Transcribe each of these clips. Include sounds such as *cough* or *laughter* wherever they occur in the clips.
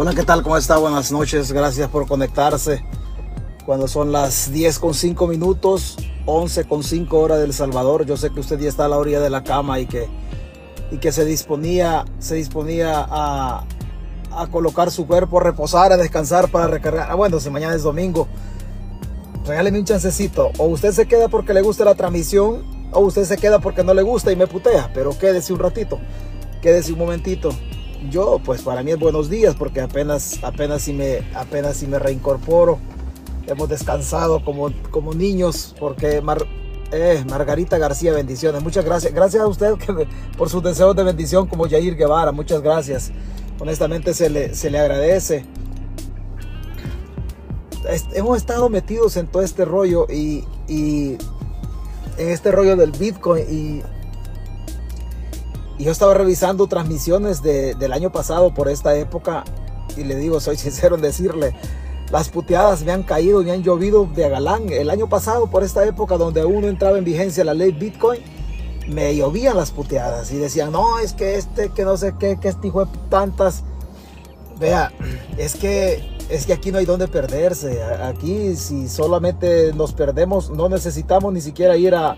Hola, ¿qué tal? ¿Cómo está? Buenas noches. Gracias por conectarse. Cuando son las 10 con 5 minutos, 11 con 5 horas del Salvador. Yo sé que usted ya está a la orilla de la cama y que, y que se disponía, se disponía a, a colocar su cuerpo, a reposar, a descansar para recargar. Ah, bueno, si mañana es domingo, regáleme un chancecito. O usted se queda porque le gusta la transmisión, o usted se queda porque no le gusta y me putea. Pero quédese un ratito, quédese un momentito yo pues para mí es buenos días porque apenas apenas si me apenas si me reincorporo. Hemos descansado como, como niños porque eh, Margarita García bendiciones. Muchas gracias. Gracias a usted por sus deseos de bendición como Jair Guevara. Muchas gracias. Honestamente se le, se le agradece. Hemos estado metidos en todo este rollo y, y en este rollo del Bitcoin y y yo estaba revisando transmisiones del año pasado por esta época y le digo, soy *laughs* sincero en decirle, las puteadas me han caído, me han llovido de galán. El año pasado por esta época donde uno entraba en vigencia la ley Bitcoin, me llovían las puteadas y decían, no, es que este, que no sé qué, que este hijo de tantas. Vea, *clears throat* es que es que aquí no hay donde perderse. Aquí si solamente nos perdemos, no necesitamos ni siquiera ir a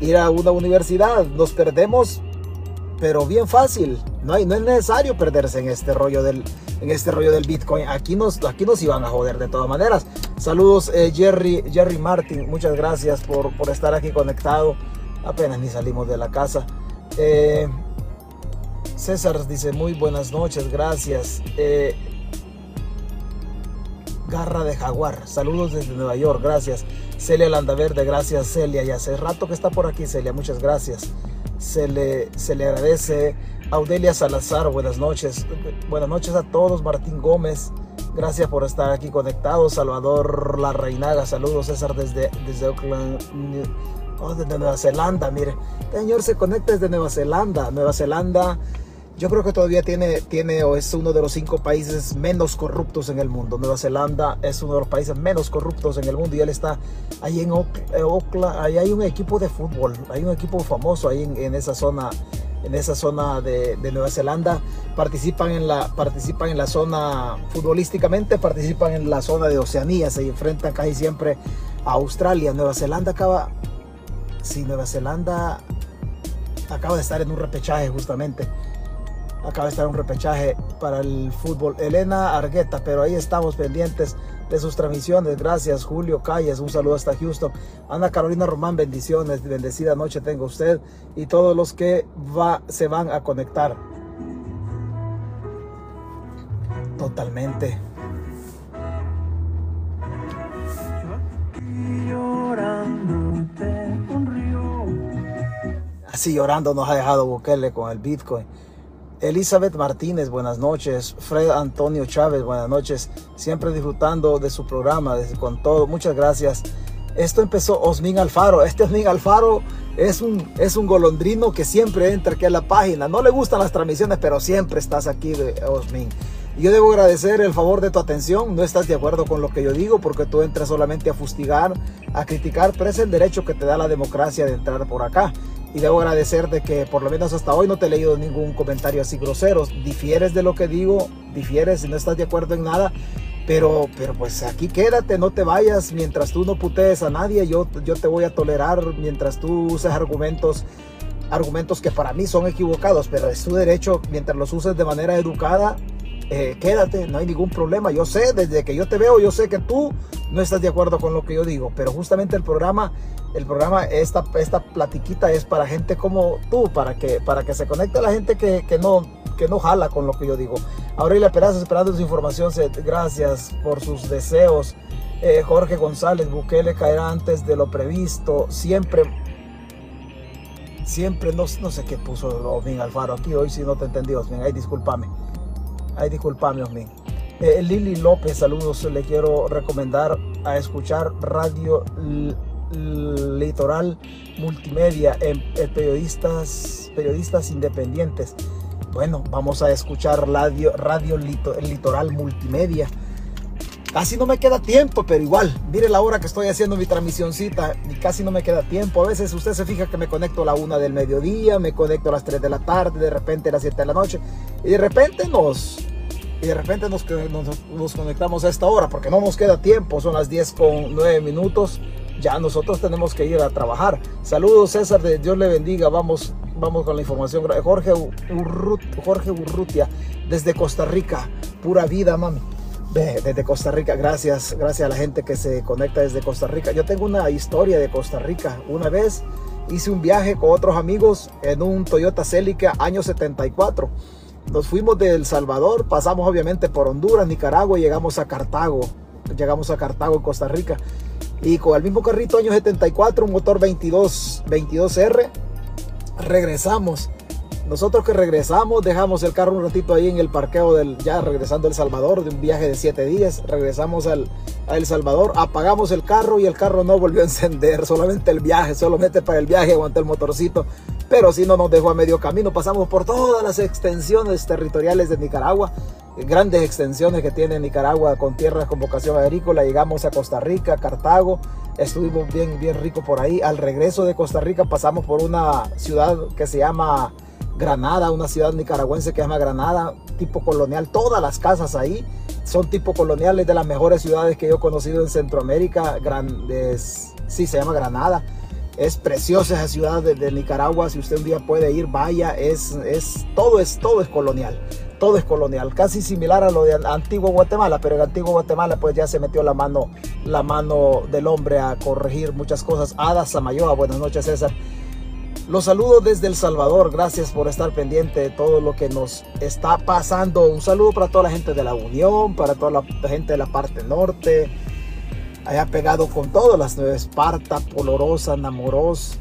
ir a una universidad. Nos perdemos pero bien fácil. No, hay, no es necesario perderse en este rollo del, en este rollo del Bitcoin. Aquí nos, aquí nos iban a joder de todas maneras. Saludos eh, Jerry, Jerry Martin. Muchas gracias por, por, estar aquí conectado. Apenas ni salimos de la casa. Eh, César dice muy buenas noches. Gracias. Eh, Garra de Jaguar. Saludos desde Nueva York. Gracias. Celia Landaverde. Gracias Celia. Y hace rato que está por aquí Celia. Muchas gracias se le, se le agradece. Audelia Salazar, buenas noches. Buenas noches a todos. Martín Gómez, gracias por estar aquí conectados. Salvador La Reinaga, saludos. César desde, desde Auckland, oh, desde Nueva Zelanda. Mire, señor se conecta desde Nueva Zelanda. Nueva Zelanda yo creo que todavía tiene, tiene o es uno de los cinco países menos corruptos en el mundo. Nueva Zelanda es uno de los países menos corruptos en el mundo y él está ahí en Oakland. Ahí hay un equipo de fútbol, hay un equipo famoso ahí en, esa zona en esa zona de, Nueva Zelanda participan en la participan en la zona futbolísticamente participan en la zona de Oceanía se enfrentan casi siempre a Australia Nueva Zelanda acaba sí Nueva Zelanda acaba de estar en un repechaje justamente acaba de estar un repechaje para el fútbol. Elena Argueta, pero ahí estamos pendientes de sus transmisiones. Gracias, Julio Calles. Un saludo hasta Houston. Ana Carolina Román, bendiciones. Bendecida noche tengo usted y todos los que se van a conectar. Totalmente. Así llorando nos ha dejado Bukele con el Bitcoin. Elizabeth Martínez, buenas noches. Fred Antonio Chávez, buenas noches. Siempre disfrutando de su programa, con todo. Muchas gracias. Esto empezó Osmin Alfaro. Este Osmin Alfaro es un, es un golondrino que siempre entra aquí a la página. No le gustan las transmisiones, pero siempre estás aquí, Osmin. Yo debo agradecer el favor de tu atención. No estás de acuerdo con lo que yo digo porque tú entras solamente a fustigar, a criticar, pero es el derecho que te da la democracia de entrar por acá y debo agradecer de que por lo menos hasta hoy no te he leído ningún comentario así grosero. Difieres de lo que digo, difieres y no estás de acuerdo en nada, pero, pero pues aquí quédate, no te vayas. Mientras tú no putees a nadie, yo, yo te voy a tolerar. Mientras tú uses argumentos argumentos que para mí son equivocados, pero es tu derecho. Mientras los uses de manera educada eh, quédate, no hay ningún problema. Yo sé, desde que yo te veo, yo sé que tú no estás de acuerdo con lo que yo digo, pero justamente el programa, el programa, esta, esta platiquita es para gente como tú, para que, para que se conecte la gente que, que no, que no jala con lo que yo digo. Aurelia Peraza esperando su información, gracias por sus deseos. Eh, Jorge González, Bukele caerá antes de lo previsto, siempre siempre no, no sé qué puso Osmin Alfaro aquí hoy si no te entendí Osmin, discúlpame Ay, disculpame, Osmin. Eh, Lili López, saludos. Le quiero recomendar a escuchar Radio Litoral Multimedia en, periodistas, periodistas independientes. Bueno, vamos a escuchar Radio, radio Litoral Multimedia. Casi no me queda tiempo, pero igual, mire la hora que estoy haciendo mi transmisioncita y casi no me queda tiempo. A veces usted se fija que me conecto a la una del mediodía, me conecto a las 3 de la tarde, de repente a las 7 de la noche y de repente nos, y de repente nos, conectamos a esta hora porque no nos queda tiempo, son las 10 con 9 minutos, ya nosotros tenemos que ir a trabajar. Saludos César, de Dios le bendiga, vamos, vamos con la información. Jorge, Jorge Urrutia, desde Costa Rica, pura vida, mami. Desde Costa Rica, gracias, gracias a la gente que se conecta desde Costa Rica. Yo tengo una historia de Costa Rica. Una vez hice un viaje con otros amigos en un Toyota Celica año 74 nos fuimos de El Salvador, pasamos obviamente por Honduras, Nicaragua y llegamos a Cartago. Llegamos a Cartago Costa Rica. Y con el mismo carrito año 74, un motor 22, 22R, regresamos. Nosotros que regresamos, dejamos el carro un ratito ahí en el parqueo del, ya regresando a El Salvador, de un viaje de 7 días, regresamos al, a El Salvador, apagamos el carro y el carro no volvió a encender, *laughs* solamente el viaje, solamente para el viaje aguanté el motorcito, pero si no nos dejó a medio camino, pasamos por todas las extensiones territoriales de Nicaragua, grandes extensiones que tiene Nicaragua con tierras con vocación agrícola, llegamos a Costa Rica, Cartago, estuvimos bien, bien rico por ahí, al regreso de Costa Rica pasamos por una ciudad que se llama Granada, una ciudad nicaragüense que se llama Granada, tipo colonial. Todas las casas ahí son tipo coloniales de las mejores ciudades que yo he conocido en Centroamérica. Grandes, sí, se llama Granada. Es preciosa esa ciudad de, Nicaragua. Si usted un día puede ir, vaya. Es, es, todo, es, todo es colonial. Todo es colonial. Casi similar a lo de antiguo Guatemala. Pero en antiguo Guatemala pues ya se metió la mano, la mano del hombre a corregir muchas cosas. Ada Samayoa. Buenas noches César. Los saludo desde El Salvador. Gracias por estar pendiente de todo lo que nos está pasando. Un saludo para toda la gente de la Unión, para toda la gente de la parte norte. Haya pegado con todas las nueve Esparta, Polorosa, Namoros,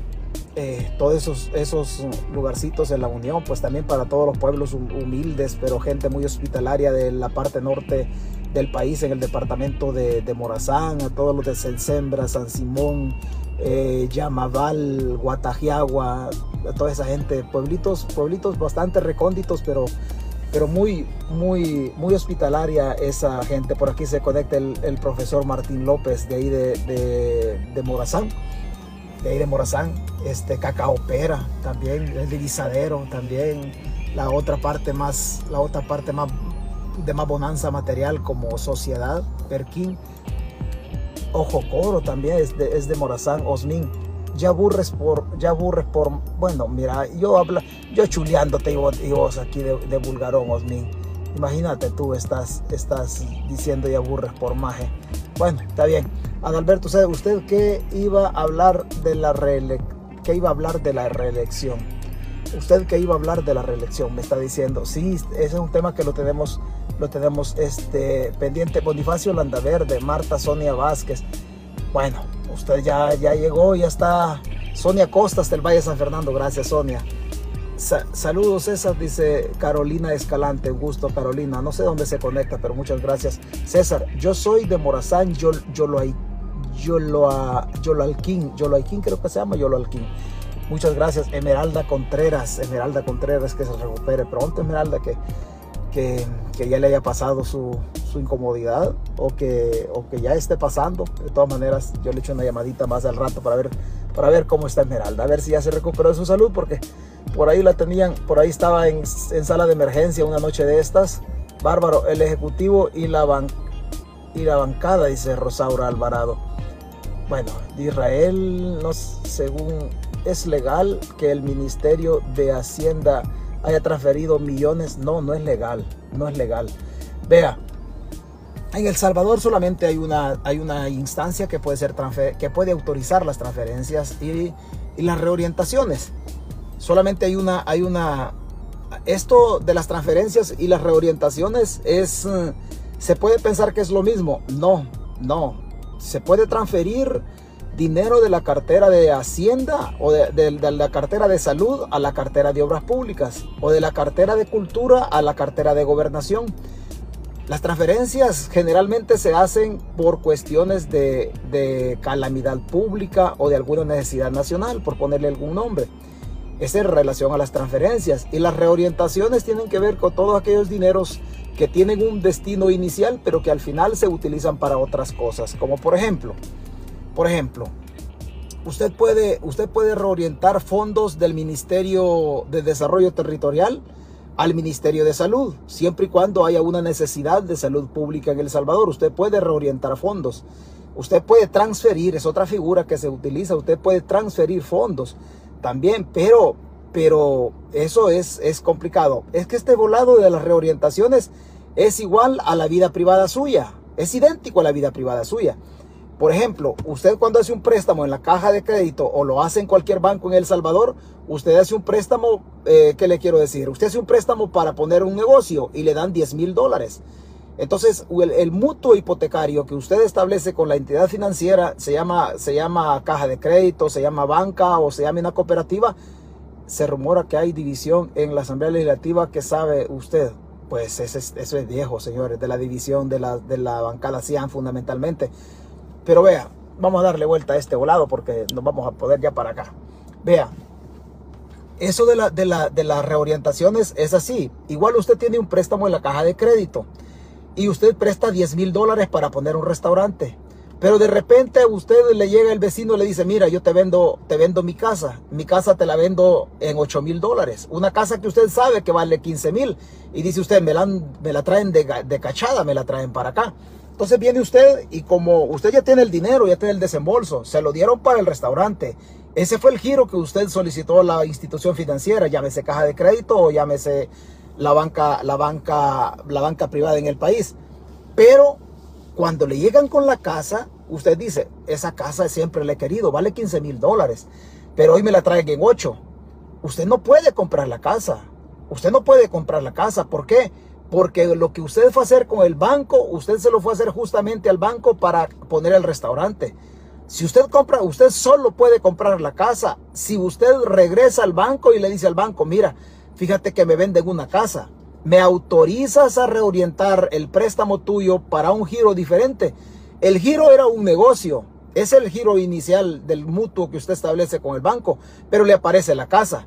eh, todos esos, esos lugarcitos en la Unión, pues también para todos los pueblos humildes, pero gente muy hospitalaria de la parte norte del país, en el departamento de, de Morazán, a todos los de Sembra, San Simón, eh, Yamaval, Guatajiagua, toda esa gente, pueblitos, pueblitos bastante recónditos, pero, pero muy, muy, muy hospitalaria esa gente. Por aquí se conecta el, profesor Martín López de ahí de, de, Morazán, de ahí de Morazán, este Cacaopera también, el de también, la otra parte más, la otra parte más de más bonanza material como Sociedad, Perquín Ojo Coro también es de, es de Morazán, Osmin. Ya aburres por, ya aburres por, bueno, mira, yo habla, yo chuleándote y vos, aquí de, de, vulgarón, Osmin. Imagínate tú estás, estás diciendo y aburres por maje. Bueno, está bien. Adalberto, ¿usted, usted qué iba a hablar de la reelección? ¿Qué iba a hablar de la reelección? Usted que iba a hablar de la reelección, me está diciendo. Sí, ese es un tema que lo tenemos lo tenemos este, pendiente. Bonifacio Landaverde, Marta Sonia Vázquez. Bueno, usted ya, ya llegó, ya está. Sonia Costas del Valle San Fernando, gracias Sonia. saludos César, dice Carolina Escalante, gusto Carolina, no sé dónde se conecta, pero muchas gracias. César, yo soy de Morazán, yo, yo lo hay, yo lo, yo lo alquín, yo lo alquín creo que se llama, yo lo alquín. Muchas gracias, Esmeralda Contreras, Esmeralda Contreras, que se recupere pronto, Esmeralda, que que, ya le haya pasado su, incomodidad o que, o que ya esté pasando. De todas maneras, yo le echo una llamadita más al rato para ver, para ver cómo está Esmeralda, a ver si ya se recuperó de su salud, porque por ahí la tenían, por ahí estaba en, sala de emergencia una noche de estas. Bárbaro, el ejecutivo y la, y la bancada, dice Rosaura Alvarado. Bueno, de Israel, no, según es legal que el Ministerio de Hacienda haya transferido millones. No, no es legal, no es legal. Vea, en El Salvador solamente hay una, hay una instancia que puede, ser que puede autorizar las transferencias y, y, las reorientaciones. Solamente hay una, hay una... Esto de las transferencias y las reorientaciones es... Se puede pensar que es lo mismo. No, no. Se puede transferir dinero de la cartera de Hacienda o de, la cartera de Salud a la cartera de Obras Públicas o de la cartera de Cultura a la cartera de Gobernación. Las transferencias generalmente se hacen por cuestiones de, de calamidad pública o de alguna necesidad nacional, por ponerle algún nombre. Es en relación a las transferencias. Y las reorientaciones tienen que ver con todos aquellos dineros que tienen un destino inicial, pero que al final se utilizan para otras cosas. Como por ejemplo, por ejemplo, usted puede, usted puede reorientar fondos del Ministerio de Desarrollo Territorial al Ministerio de Salud, siempre y cuando haya una necesidad de salud pública en El Salvador. Usted puede reorientar fondos, usted puede transferir, es otra figura que se utiliza, usted puede transferir fondos también, pero, pero eso es, es complicado. Es que este volado de las reorientaciones es igual a la vida privada suya, es idéntico a la vida privada suya. Por ejemplo, usted cuando hace un préstamo en la caja de crédito o lo hace en cualquier banco en El Salvador, usted hace un préstamo, eh, ¿qué le quiero decir? Usted hace un préstamo para poner un negocio y le dan 10 mil dólares. Entonces, el, mutuo hipotecario que usted establece con la entidad financiera se llama, se llama caja de crédito, se llama banca o se llama una cooperativa. Se rumora que hay división en la Asamblea Legislativa que sabe usted. Pues eso es, viejo, señores, de la división de la, de la bancada CIAN fundamentalmente. Pero vea, vamos a darle vuelta a este volado porque nos vamos a poder ya para acá. Vea, eso de, la, de, la, de las reorientaciones es así. Igual usted tiene un préstamo en la caja de crédito y usted presta 10 mil dólares para poner un restaurante. Pero de repente a usted le llega el vecino y le dice, mira, yo te vendo, te vendo mi casa. Mi casa te la vendo en 8 mil dólares. Una casa que usted sabe que vale 15 mil. Y dice usted, me la, traen de cachada, me la traen para acá. Entonces viene usted y como usted ya tiene el dinero, ya tiene el desembolso, se lo dieron para el restaurante. Ese fue el giro que usted solicitó a la institución financiera, llámese caja de crédito o llámese la banca, la banca, la banca privada en el país. Pero cuando le llegan con la casa, usted dice, esa casa siempre le he querido, vale 15 mil dólares, pero hoy me la traen en 8. Usted no puede comprar la casa. Usted no puede comprar la casa. ¿Por qué? Porque lo que usted fue a hacer con el banco, usted se lo fue a hacer justamente al banco para poner el restaurante. Si usted compra, usted solo puede comprar la casa. Si usted regresa al banco y le dice al banco, mira, fíjate que me venden una casa. ¿Me autorizas a reorientar el préstamo tuyo para un giro diferente? El giro era un negocio. Es el giro inicial del mutuo que usted establece con el banco, pero le aparece la casa.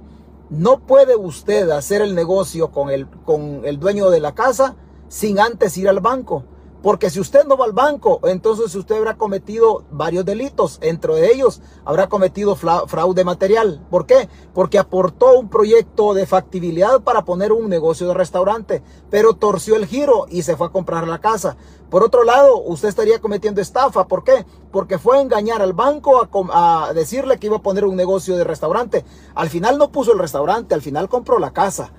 No puede usted hacer el negocio con el, con el dueño de la casa sin antes ir al banco. Porque si usted no va al banco, entonces usted habrá cometido varios delitos. Entre ellos habrá cometido fraude material. ¿Por qué? Porque aportó un proyecto de factibilidad para poner un negocio de restaurante, pero torció el giro y se fue a comprar la casa. Por otro lado, usted estaría cometiendo estafa. ¿Por qué? Porque fue a engañar al banco a, a decirle que iba a poner un negocio de restaurante. Al final no puso el restaurante, al final compró la casa.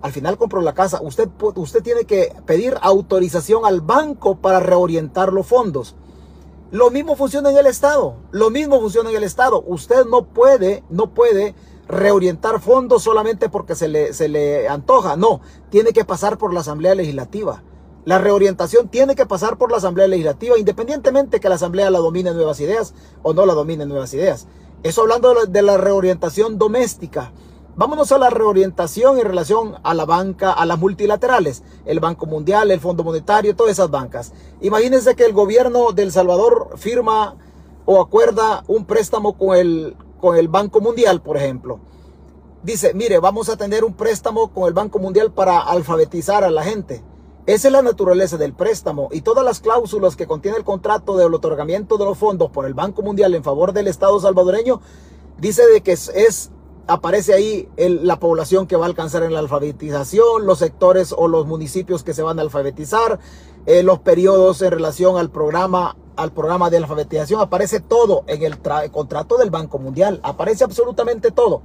Al final compró la casa. Usted, usted tiene que pedir autorización al banco para reorientar los fondos. Lo mismo funciona en el Estado. Lo mismo funciona en el Estado. Usted no puede, no puede reorientar fondos solamente porque se le, se le antoja. No, tiene que pasar por la Asamblea Legislativa. La reorientación tiene que pasar por la Asamblea Legislativa, independientemente que la Asamblea la domine nuevas ideas o no la domine nuevas ideas. Eso hablando de la reorientación doméstica. Vámonos a la reorientación en relación a la banca, a las multilaterales, el Banco Mundial, el Fondo Monetario, todas esas bancas. Imagínense que el gobierno de El Salvador firma o acuerda un préstamo con el, con el Banco Mundial, por ejemplo. Dice, mire, vamos a tener un préstamo con el Banco Mundial para alfabetizar a la gente. Esa es la naturaleza del préstamo y todas las cláusulas que contiene el contrato del otorgamiento de los fondos por el Banco Mundial en favor del Estado salvadoreño dice de que es aparece ahí la población que va a alcanzar en la alfabetización, los sectores o los municipios que se van a alfabetizar, eh, los periodos en relación al programa, al programa de alfabetización, aparece todo en el, contrato del Banco Mundial, aparece absolutamente todo.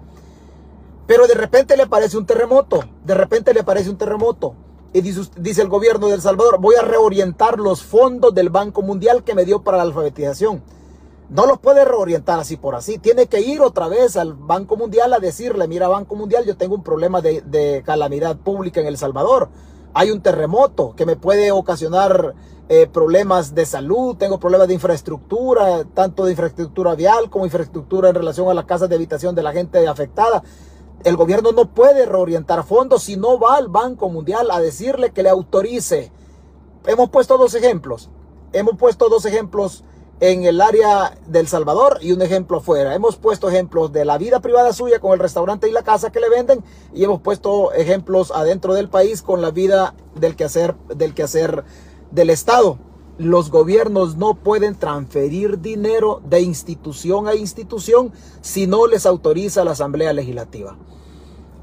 Pero de repente le aparece un terremoto, de repente le aparece un terremoto. Y dice, dice el gobierno de El Salvador, voy a reorientar los fondos del Banco Mundial que me dio para la alfabetización. No los puede reorientar así por así. Tiene que ir otra vez al Banco Mundial a decirle, mira Banco Mundial, yo tengo un problema de, calamidad pública en El Salvador. Hay un terremoto que me puede ocasionar eh, problemas de salud, tengo problemas de infraestructura, tanto de infraestructura vial como infraestructura en relación a las casas de habitación de la gente afectada. El gobierno no puede reorientar fondos si no va al Banco Mundial a decirle que le autorice. Hemos puesto dos ejemplos. Hemos puesto dos ejemplos en el área del Salvador y un ejemplo afuera. Hemos puesto ejemplos de la vida privada suya con el restaurante y la casa que le venden y hemos puesto ejemplos adentro del país con la vida del quehacer del quehacer del Estado. Los gobiernos no pueden transferir dinero de institución a institución si no les autoriza la Asamblea Legislativa.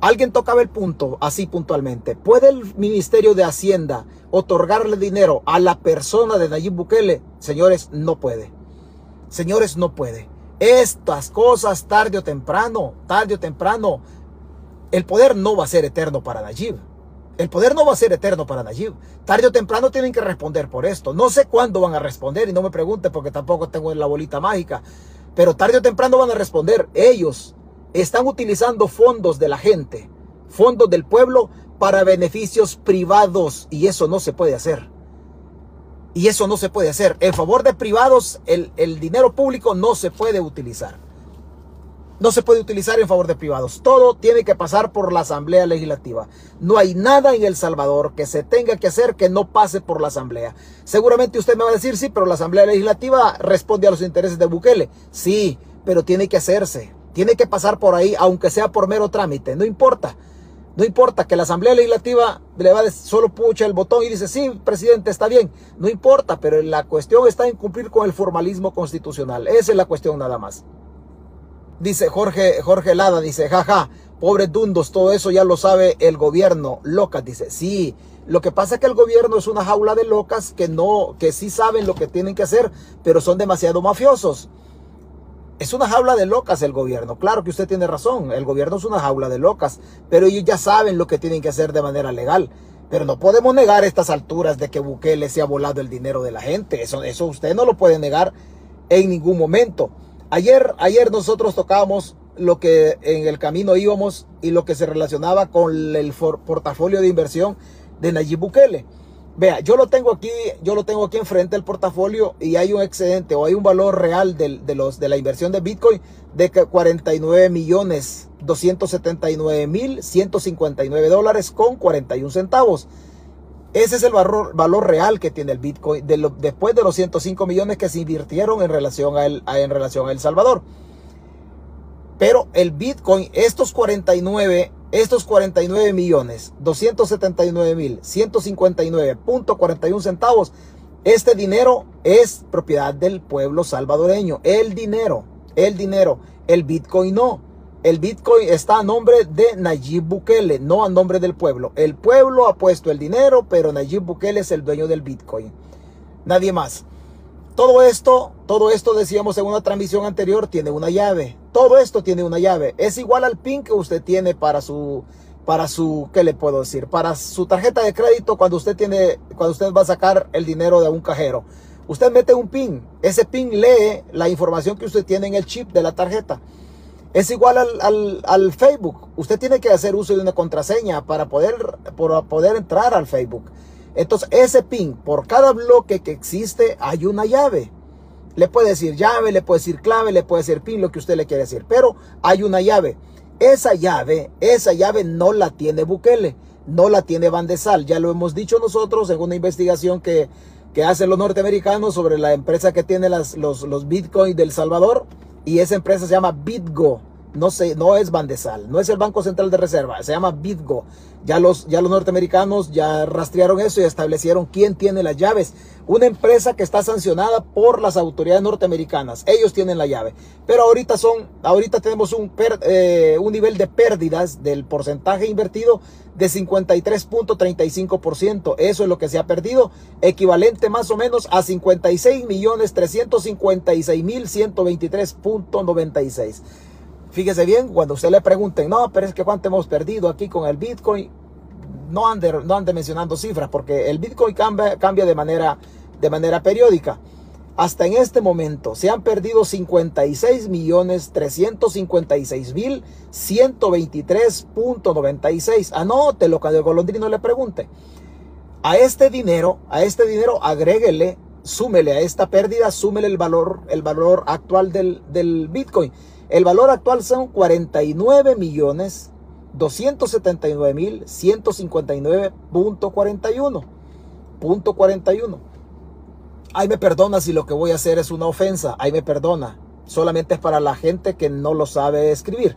Alguien tocaba el punto así puntualmente. ¿Puede el Ministerio de Hacienda otorgarle dinero a la persona de Nayib Bukele? Señores, no puede. Señores, no puede. Estas cosas tarde o temprano, tarde o temprano, el poder no va a ser eterno para Nayib. El poder no va a ser eterno para Nayib. Tarde o temprano tienen que responder por esto. No sé cuándo van a responder y no me pregunte porque tampoco tengo la bolita mágica. Pero tarde o temprano van a responder. Ellos están utilizando fondos de la gente, fondos del pueblo para beneficios privados y eso no se puede hacer. Y eso no se puede hacer. En favor de privados, el, el dinero público no se puede utilizar no se puede utilizar en favor de privados. Todo tiene que pasar por la Asamblea Legislativa. No hay nada en El Salvador que se tenga que hacer que no pase por la Asamblea. Seguramente usted me va a decir, sí, pero la Asamblea Legislativa responde a los intereses de Bukele. Sí, pero tiene que hacerse. Tiene que pasar por ahí, aunque sea por mero trámite. No importa. No importa que la Asamblea Legislativa le va solo pucha el botón y dice, sí, presidente, está bien. No importa, pero la cuestión está en cumplir con el formalismo constitucional. Esa es la cuestión nada más. Dice Jorge, Jorge Lada, dice, jaja, pobres dundos, todo eso ya lo sabe el gobierno. Locas, dice, sí. Lo que pasa es que el gobierno es una jaula de locas que no, que sí saben lo que tienen que hacer, pero son demasiado mafiosos. Es una jaula de locas el gobierno. Claro que usted tiene razón. El gobierno es una jaula de locas, pero ellos ya saben lo que tienen que hacer de manera legal. Pero no podemos negar estas alturas de que Bukele se ha volado el dinero de la gente. Eso, eso usted no lo puede negar en ningún momento. Ayer, ayer nosotros tocábamos lo que en el camino íbamos y lo que se relacionaba con el portafolio de inversión de Nayib Bukele. Vea, yo lo tengo aquí, yo lo tengo aquí enfrente del portafolio y hay un excedente o hay un valor real de, los, de la inversión de Bitcoin de 49 millones 279 mil 159 dólares con 41 centavos. Ese es el valor, valor real que tiene el Bitcoin después de los 105 millones que se invirtieron en relación a el, en relación a El Salvador. Pero el Bitcoin, estos 49, estos 49 millones, 279 mil, 159.41 centavos, este dinero es propiedad del pueblo salvadoreño. El dinero, el dinero, el Bitcoin no el Bitcoin está a nombre de Nayib Bukele, no a nombre del pueblo. El pueblo ha puesto el dinero, pero Nayib Bukele es el dueño del Bitcoin. Nadie más. Todo esto, todo esto decíamos en una transmisión anterior, tiene una llave. Todo esto tiene una llave. Es igual al PIN que usted tiene para su, para su, ¿qué le puedo decir? Para su tarjeta de crédito cuando usted tiene, cuando usted va a sacar el dinero de un cajero. Usted mete un PIN. Ese PIN lee la información que usted tiene en el chip de la tarjeta. Es igual al, Facebook. Usted tiene que hacer uso de una contraseña para poder, para poder entrar al Facebook. Entonces, ese PIN, por cada bloque que existe, hay una llave. Le puede decir llave, le puede decir clave, le puede decir PIN, lo que usted le quiere decir. Pero hay una llave. Esa llave, esa llave no la tiene Bukele, no la tiene Bandesal. Ya lo hemos dicho nosotros en una investigación que, que hacen los norteamericanos sobre la empresa que tiene las, los, los bitcoins del Salvador y esa empresa se llama BitGo. No, sé, no es Bandesal, no es el Banco Central de Reserva, se llama BitGo. Ya los, ya los norteamericanos ya rastrearon eso y establecieron quién tiene las llaves. Una empresa que está sancionada por las autoridades norteamericanas. Ellos tienen la llave. Pero ahorita son, ahorita tenemos un, eh, un nivel de pérdidas del porcentaje invertido de 53.35%. Eso es lo que se ha perdido, equivalente más o menos a 56 millones 356 mil 123.96. Fíjese bien, cuando usted le pregunten, no, pero es que cuánto hemos perdido aquí con el Bitcoin, no ande, no ande mencionando cifras, porque el Bitcoin cambia, cambia de, manera, de manera periódica. Hasta en este momento se han perdido 56 millones 356 mil 123.96. Anótelo cuando el golondrino le pregunte. A este dinero, a este dinero agréguele, súmele a esta pérdida, súmele el valor, el valor actual del, del Bitcoin. El valor actual son 49 millones 279 mil 159.41. Punto 41. Ahí me perdona si lo que voy a hacer es una ofensa. Ahí me perdona. Solamente es para la gente que no lo sabe escribir.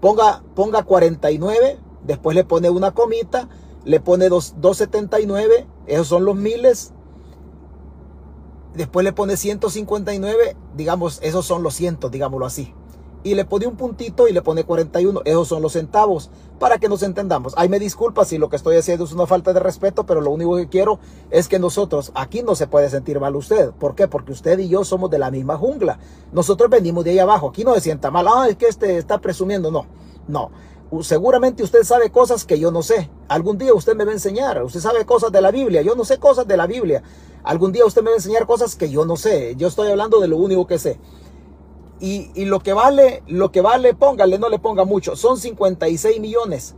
Ponga, ponga 49, después le pone una comita, le pone 279, esos son los miles. Después le pone 159, digamos, esos son los cientos, digámoslo así. Y le pone un puntito y le pone 41. Esos son los centavos para que nos entendamos. Ay, me disculpa si lo que estoy haciendo es una falta de respeto, pero lo único que quiero es que nosotros, aquí no se puede sentir mal usted. ¿Por qué? Porque usted y yo somos de la misma jungla. Nosotros venimos de ahí abajo. Aquí no se sienta mal. Ah, es que este está presumiendo. No, no. Seguramente usted sabe cosas que yo no sé. Algún día usted me va a enseñar. Usted sabe cosas de la Biblia. Yo no sé cosas de la Biblia. Algún día usted me va a enseñar cosas que yo no sé. Yo estoy hablando de lo único que sé. Y, lo que vale, lo que vale, póngale, no le ponga mucho. Son 56 millones.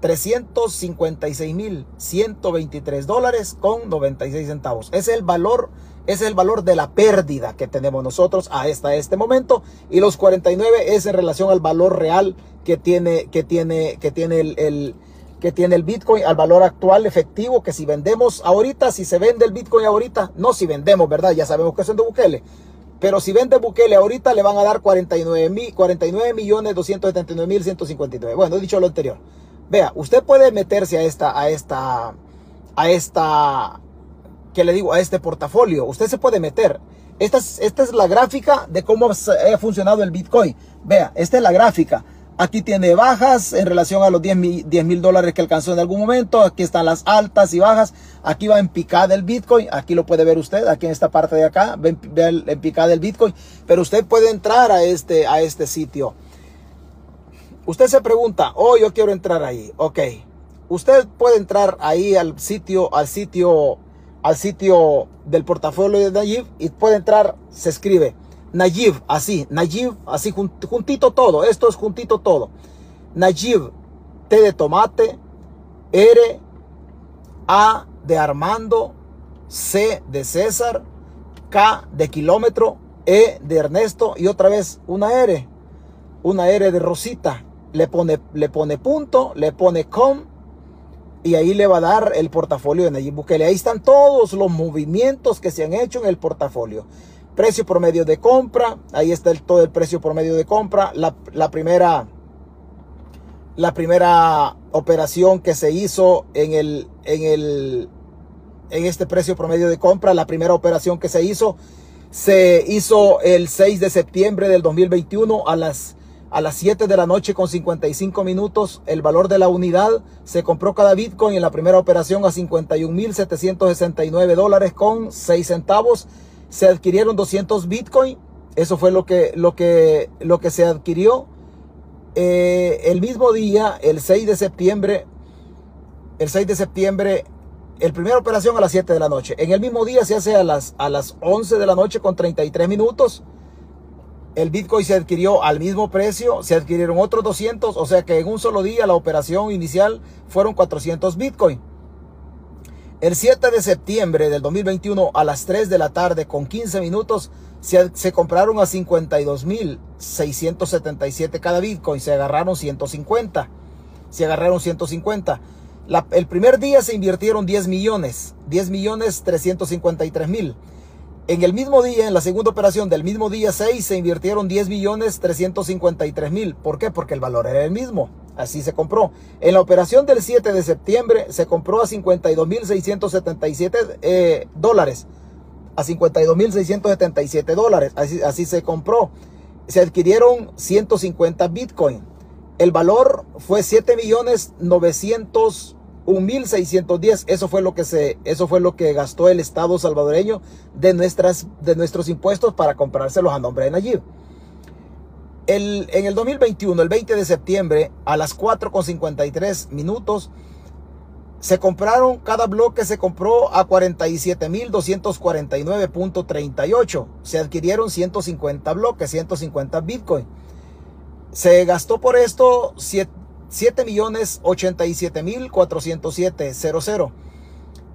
356 mil 123 dólares con 96 centavos. es el valor, es el valor de la pérdida que tenemos nosotros hasta este momento. Y los 49 es en relación al valor real que tiene, que tiene, que tiene el, que tiene el Bitcoin al valor actual efectivo, que si vendemos ahorita, si se vende el Bitcoin ahorita, no si vendemos, ¿verdad? Ya sabemos que son de Bukele. Pero si vende Bukele ahorita le van a dar 49, mil, 49 millones 279 mil 159. Bueno, he dicho lo anterior. Vea, usted puede meterse a esta, a esta, a esta, que le digo, a este portafolio. Usted se puede meter. Esta es, esta es la gráfica de cómo ha funcionado el Bitcoin. Vea, esta es la gráfica. Aquí tiene bajas en relación a los 10 mil dólares que alcanzó en algún momento. Aquí están las altas y bajas. Aquí va en picada el Bitcoin. Aquí lo puede ver usted, aquí en esta parte de acá. Ve, en picada el Bitcoin. Pero usted puede entrar a este, a este sitio. Usted se pregunta, oh, yo quiero entrar ahí. Ok. Usted puede entrar ahí al sitio, al sitio, al sitio del portafolio de Nayib y puede entrar, se escribe Najib, así, Najib, así juntito todo, esto es juntito todo. Najib, T de tomate, R, A de Armando, C de César, K de kilómetro, E de Ernesto y otra vez una R, una R de Rosita. Le pone, le pone punto, le pone com y ahí le va a dar el portafolio de Nayib Bukele. Ahí están todos los movimientos que se han hecho en el portafolio. Precio promedio de compra, ahí está todo el precio promedio de compra. La, primera, la primera operación que se hizo en, el, en, el, en este precio promedio de compra, la primera operación que se hizo, se hizo el 6 de septiembre del 2021 a las, a las 7 de la noche con 55 minutos. El valor de la unidad se compró cada Bitcoin en la primera operación a 51.769 dólares con 6 centavos se adquirieron 200 Bitcoin. Eso fue lo que, lo que, lo que se adquirió. Eh, el mismo día, el 6 de septiembre, el 6 de septiembre, el primera operación a las 7 de la noche. En el mismo día se hace a las, a las 11 de la noche con 33 minutos. El Bitcoin se adquirió al mismo precio, se adquirieron otros 200, o sea que en un solo día la operación inicial fueron 400 Bitcoin. El 7 de septiembre del 2021 a las 3 de la tarde con 15 minutos se, compraron a 52.677 cada Bitcoin. Se agarraron 150. Se agarraron 150. el primer día se invirtieron 10 millones. 10 millones 353 mil. En el mismo día, en la segunda operación del mismo día 6, se invirtieron 10 millones 353 mil. ¿Por qué? Porque el valor era el mismo. Así se compró. En la operación del 7 de septiembre se compró a 52.677 eh, dólares. A 52.677 dólares. Así, así se compró. Se adquirieron 150 Bitcoin. El valor fue 7.901.610. Eso fue lo que se, eso fue lo que gastó el Estado salvadoreño de nuestras, de nuestros impuestos para comprárselos a nombre de Nayib en el 2021, el 20 de septiembre, a las 4.53 minutos, se compraron, cada bloque se compró a 47.249.38. Se adquirieron 150 bloques, 150 Bitcoin. Se gastó por esto 7.087.407.00.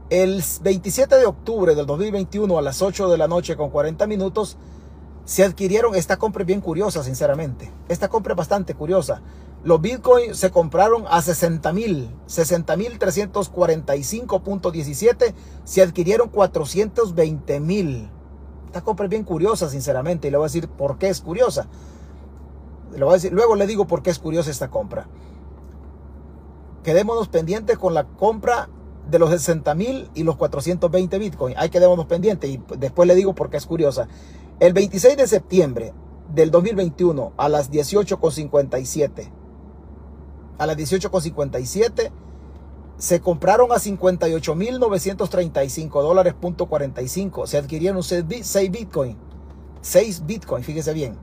El 27 de octubre del 2021 a las 8 de la noche con 40 minutos se adquirieron, esta compra es bien curiosa, sinceramente. Esta compra es bastante curiosa. Los Bitcoin se compraron a 60 mil, 60 mil 345.17, se adquirieron 420 mil. Esta compra es bien curiosa, sinceramente, y le voy a decir por qué es curiosa. Le voy a decir, luego le digo por qué es curiosa esta compra. Quedémonos pendientes con la compra de los 60 mil y los 420 Bitcoin. Ahí quedémonos pendientes y después le digo por qué es curiosa. El 26 de septiembre, del 2021 a las 18.57. A las 18.57 se compraron a 58.935 dólares punto 45. Se adquirieron 6 Bitcoin. 6 Bitcoin, fíjese bien.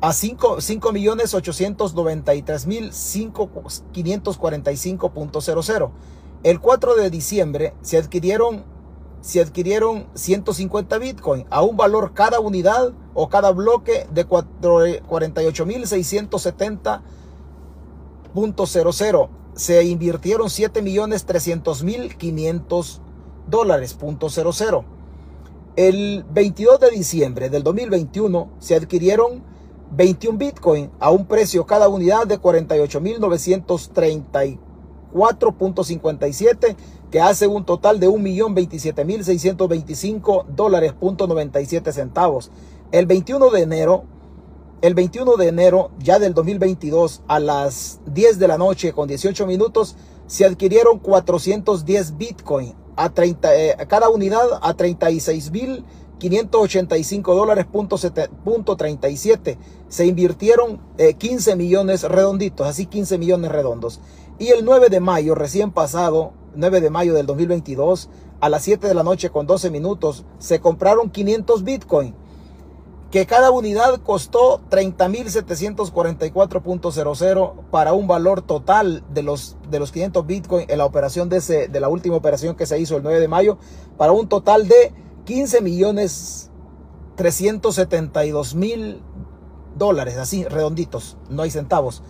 A 5, 5 millones 893 mil 545.00. El 4 de diciembre se adquirieron, se adquirieron 150 Bitcoin a un valor cada unidad o cada bloque de 48.670.00 se invirtieron 7 millones 300 mil 500 dólares, punto 00. El 22 de diciembre del 2021 se adquirieron 21 Bitcoin a un precio cada unidad de 48 mil 934.57 que hace un total de 1 millón 27 mil 625 dólares, punto 97 centavos. El 21 de enero el 21 de enero ya del 2022 a las 10 de la noche con 18 minutos se adquirieron 410 Bitcoin a 30, eh, cada unidad a 36 mil 585 dólares punto, 37. Se invirtieron 15 eh, millones redonditos, así 15 millones redondos. Y el 9 de mayo, recién pasado, 9 de mayo del 2022, a las 7 de la noche con 12 minutos, se compraron 500 Bitcoin que cada unidad costó 30.744.00 para un valor total de los, de los 500 Bitcoin en la operación de, ese, de la última operación que se hizo el 9 de mayo, para un total de 15 millones 372 mil dólares, así redonditos, no hay centavos.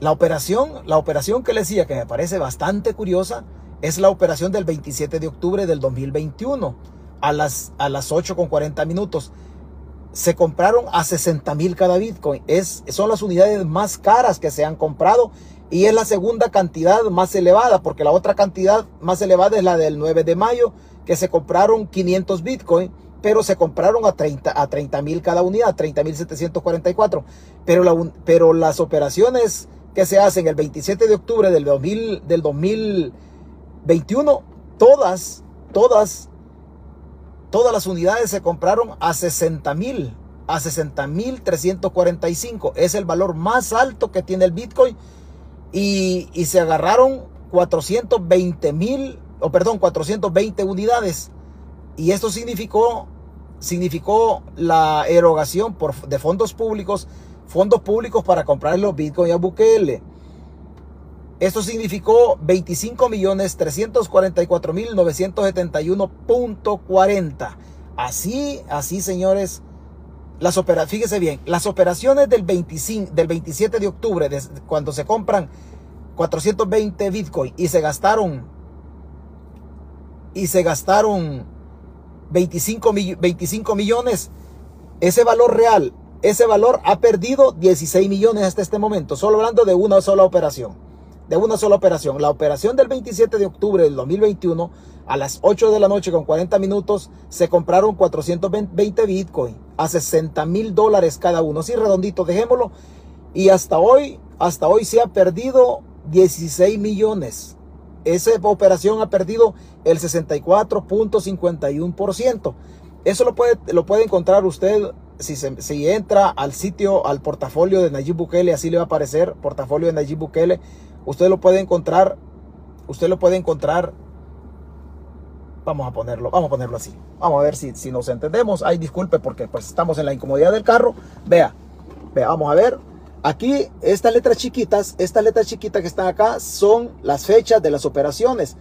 La operación, la operación que les decía que me parece bastante curiosa es la operación del 27 de octubre del 2021 a las, a las 8 con 40 minutos se compraron a 60 mil cada Bitcoin. Es, son las unidades más caras que se han comprado y es la segunda cantidad más elevada, porque la otra cantidad más elevada es la del 9 de mayo, que se compraron 500 Bitcoin, pero se compraron a 30 a 30 mil cada unidad, 30 mil 744. Pero, la, pero las operaciones que se hacen el 27 de octubre del, 2000, del 2021, todas, todas Todas las unidades se compraron a 60 mil, a 60 mil 345. Es el valor más alto que tiene el Bitcoin. Y, se agarraron 420 mil, o perdón, 420 unidades. Y esto significó, significó la erogación por, de fondos públicos, fondos públicos para comprar los Bitcoin a Bukele. Esto significó 25 millones 344 mil 971.40. Así, así, señores. Las operaciones, fíjese bien, las operaciones del, 25, del 27 de octubre, cuando se compran 420 Bitcoin y se gastaron, y se gastaron 25, 25 millones, ese valor real, ese valor ha perdido 16 millones hasta este momento, solo hablando de una sola operación de una sola operación. La operación del 27 de octubre del 2021 a las 8 de la noche con 40 minutos se compraron 420 Bitcoin a 60 mil dólares cada uno. Así redondito, dejémoslo. Y hasta hoy, hasta hoy se ha perdido 16 millones. Esa operación ha perdido el 64.51%. Eso lo puede, lo puede encontrar usted si, entra al sitio, al portafolio de Nayib Bukele, así le va a aparecer, portafolio de Nayib Bukele. Usted lo puede encontrar, usted lo puede encontrar, vamos a ponerlo, vamos a ponerlo así. Vamos a ver si, si nos entendemos. Ay, disculpe porque pues estamos en la incomodidad del carro. Vea, vea, vamos a ver. Aquí, estas letras chiquitas, estas letras chiquitas que están acá son las fechas de las operaciones.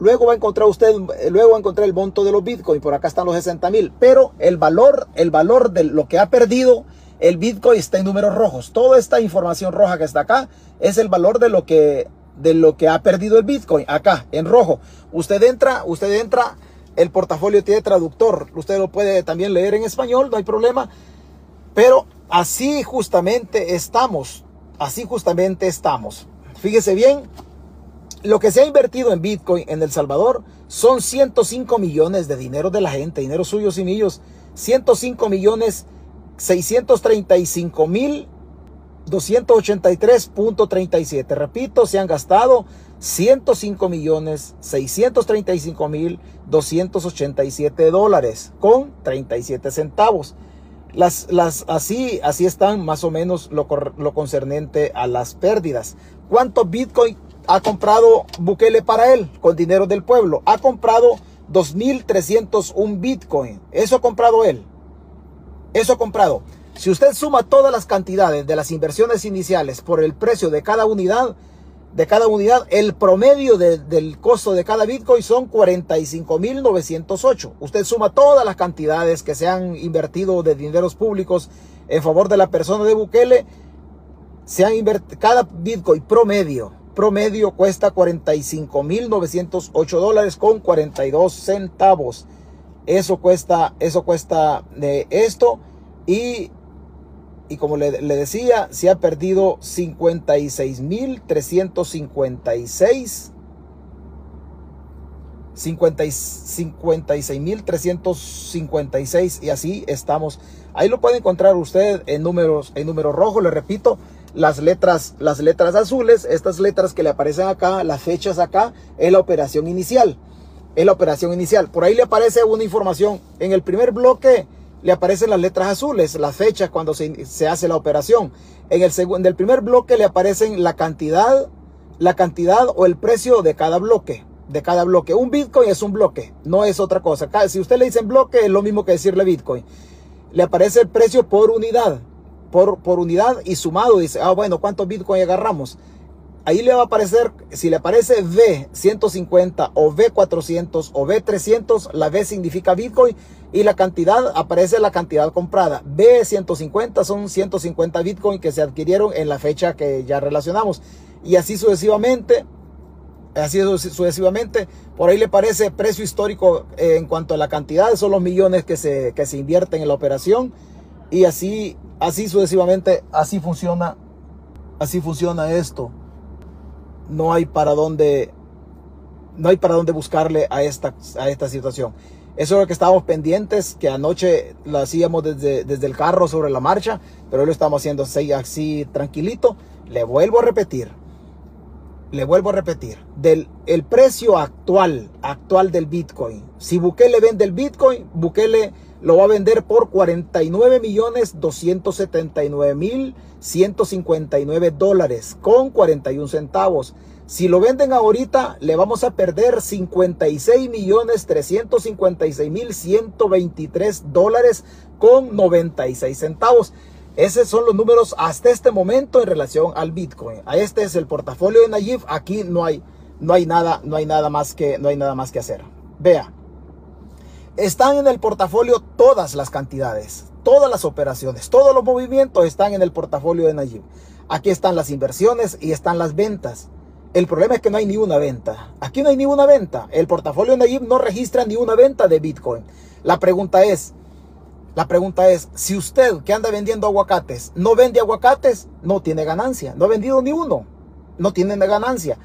Luego va a encontrar usted, luego va a encontrar el monto de los Bitcoin. Por acá están los 60 mil. Pero el valor, el valor de lo que ha perdido el Bitcoin está en números rojos. Toda esta información roja que está acá es el valor de lo que, de lo que ha perdido el Bitcoin. Acá, en rojo. Usted entra, usted entra, el portafolio tiene traductor. Usted lo puede también leer en español, no hay problema. Pero así justamente estamos. Así justamente estamos. Fíjese bien, lo que se ha invertido en Bitcoin en El Salvador son 105 millones de dinero de la gente, dinero suyos y míos. 105 millones 635 mil 283.37. Repito, se han gastado 105 millones 635 mil 287 dólares con 37 centavos. Las, las, así, así están más o menos lo, lo concernente a las pérdidas. ¿Cuánto Bitcoin ha comprado Bukele para él con dinero del pueblo? Ha comprado 2.301 Bitcoin. Eso ha comprado él. Eso ha comprado. Si usted suma todas las cantidades de las inversiones iniciales por el precio de cada unidad, de cada unidad, el promedio del costo de cada Bitcoin son 45.908. Usted suma todas las cantidades que se han invertido de dineros públicos en favor de la persona de Bukele, se han cada Bitcoin promedio, promedio cuesta 45.908 dólares con 42 centavos. Eso cuesta, eso cuesta de esto y y como le, decía, se ha perdido 56.356. 56.356 y así estamos. Ahí lo puede encontrar usted en números, en números rojos. Le repito, las letras, las letras azules, estas letras que le aparecen acá, las fechas acá, es la operación inicial. Es la operación inicial. Por ahí le aparece una información. En el primer bloque le aparecen las letras azules, las fechas cuando se, se hace la operación. En el, segundo, el primer bloque le aparecen la cantidad, la cantidad o el precio de cada bloque. De cada bloque. Un Bitcoin es un bloque, no es otra cosa. Si usted le dice bloque, es lo mismo que decirle Bitcoin. Le aparece el precio por unidad, por, por unidad y sumado. Dice, ah, bueno, ¿cuántos Bitcoin agarramos? Ahí le va a aparecer, si le aparece V150 o V400 o V300, la V significa Bitcoin y la cantidad aparece la cantidad comprada. B150 son 150 Bitcoin que se adquirieron en la fecha que ya relacionamos. Y así sucesivamente, así sucesivamente, por ahí le aparece precio histórico en cuanto a la cantidad, son los millones que se, que se invierten en la operación. Y así, así sucesivamente, así funciona, así funciona esto no hay para dónde, no hay para dónde buscarle a esta, a esta situación. Eso es lo que estábamos pendientes, que anoche lo hacíamos desde, desde el carro sobre la marcha, pero hoy lo estamos haciendo así, así tranquilito. Le vuelvo a repetir, le vuelvo a repetir, del el precio actual, actual del Bitcoin. Si Bukele vende el Bitcoin, Bukele lo va a vender por 49 millones 279 mil 159 dólares con 41 centavos. Si lo venden ahorita, le vamos a perder 56 millones 356 mil 123 dólares con 96 centavos. Esos son los números hasta este momento en relación al Bitcoin. Este es el portafolio de Nayib. Aquí no hay, no hay nada, no hay nada más que, no hay nada más que hacer. Vea, están en el portafolio todas las cantidades, todas las operaciones, todos los movimientos están en el portafolio de Nayib. Aquí están las inversiones y están las ventas. El problema es que no hay ni una venta. Aquí no hay ni una venta. El portafolio de Nayib no registra ni una venta de Bitcoin. La pregunta es, la pregunta es, si usted que anda vendiendo aguacates no vende aguacates, no tiene ganancia. No ha vendido ni uno. No tiene ganancia.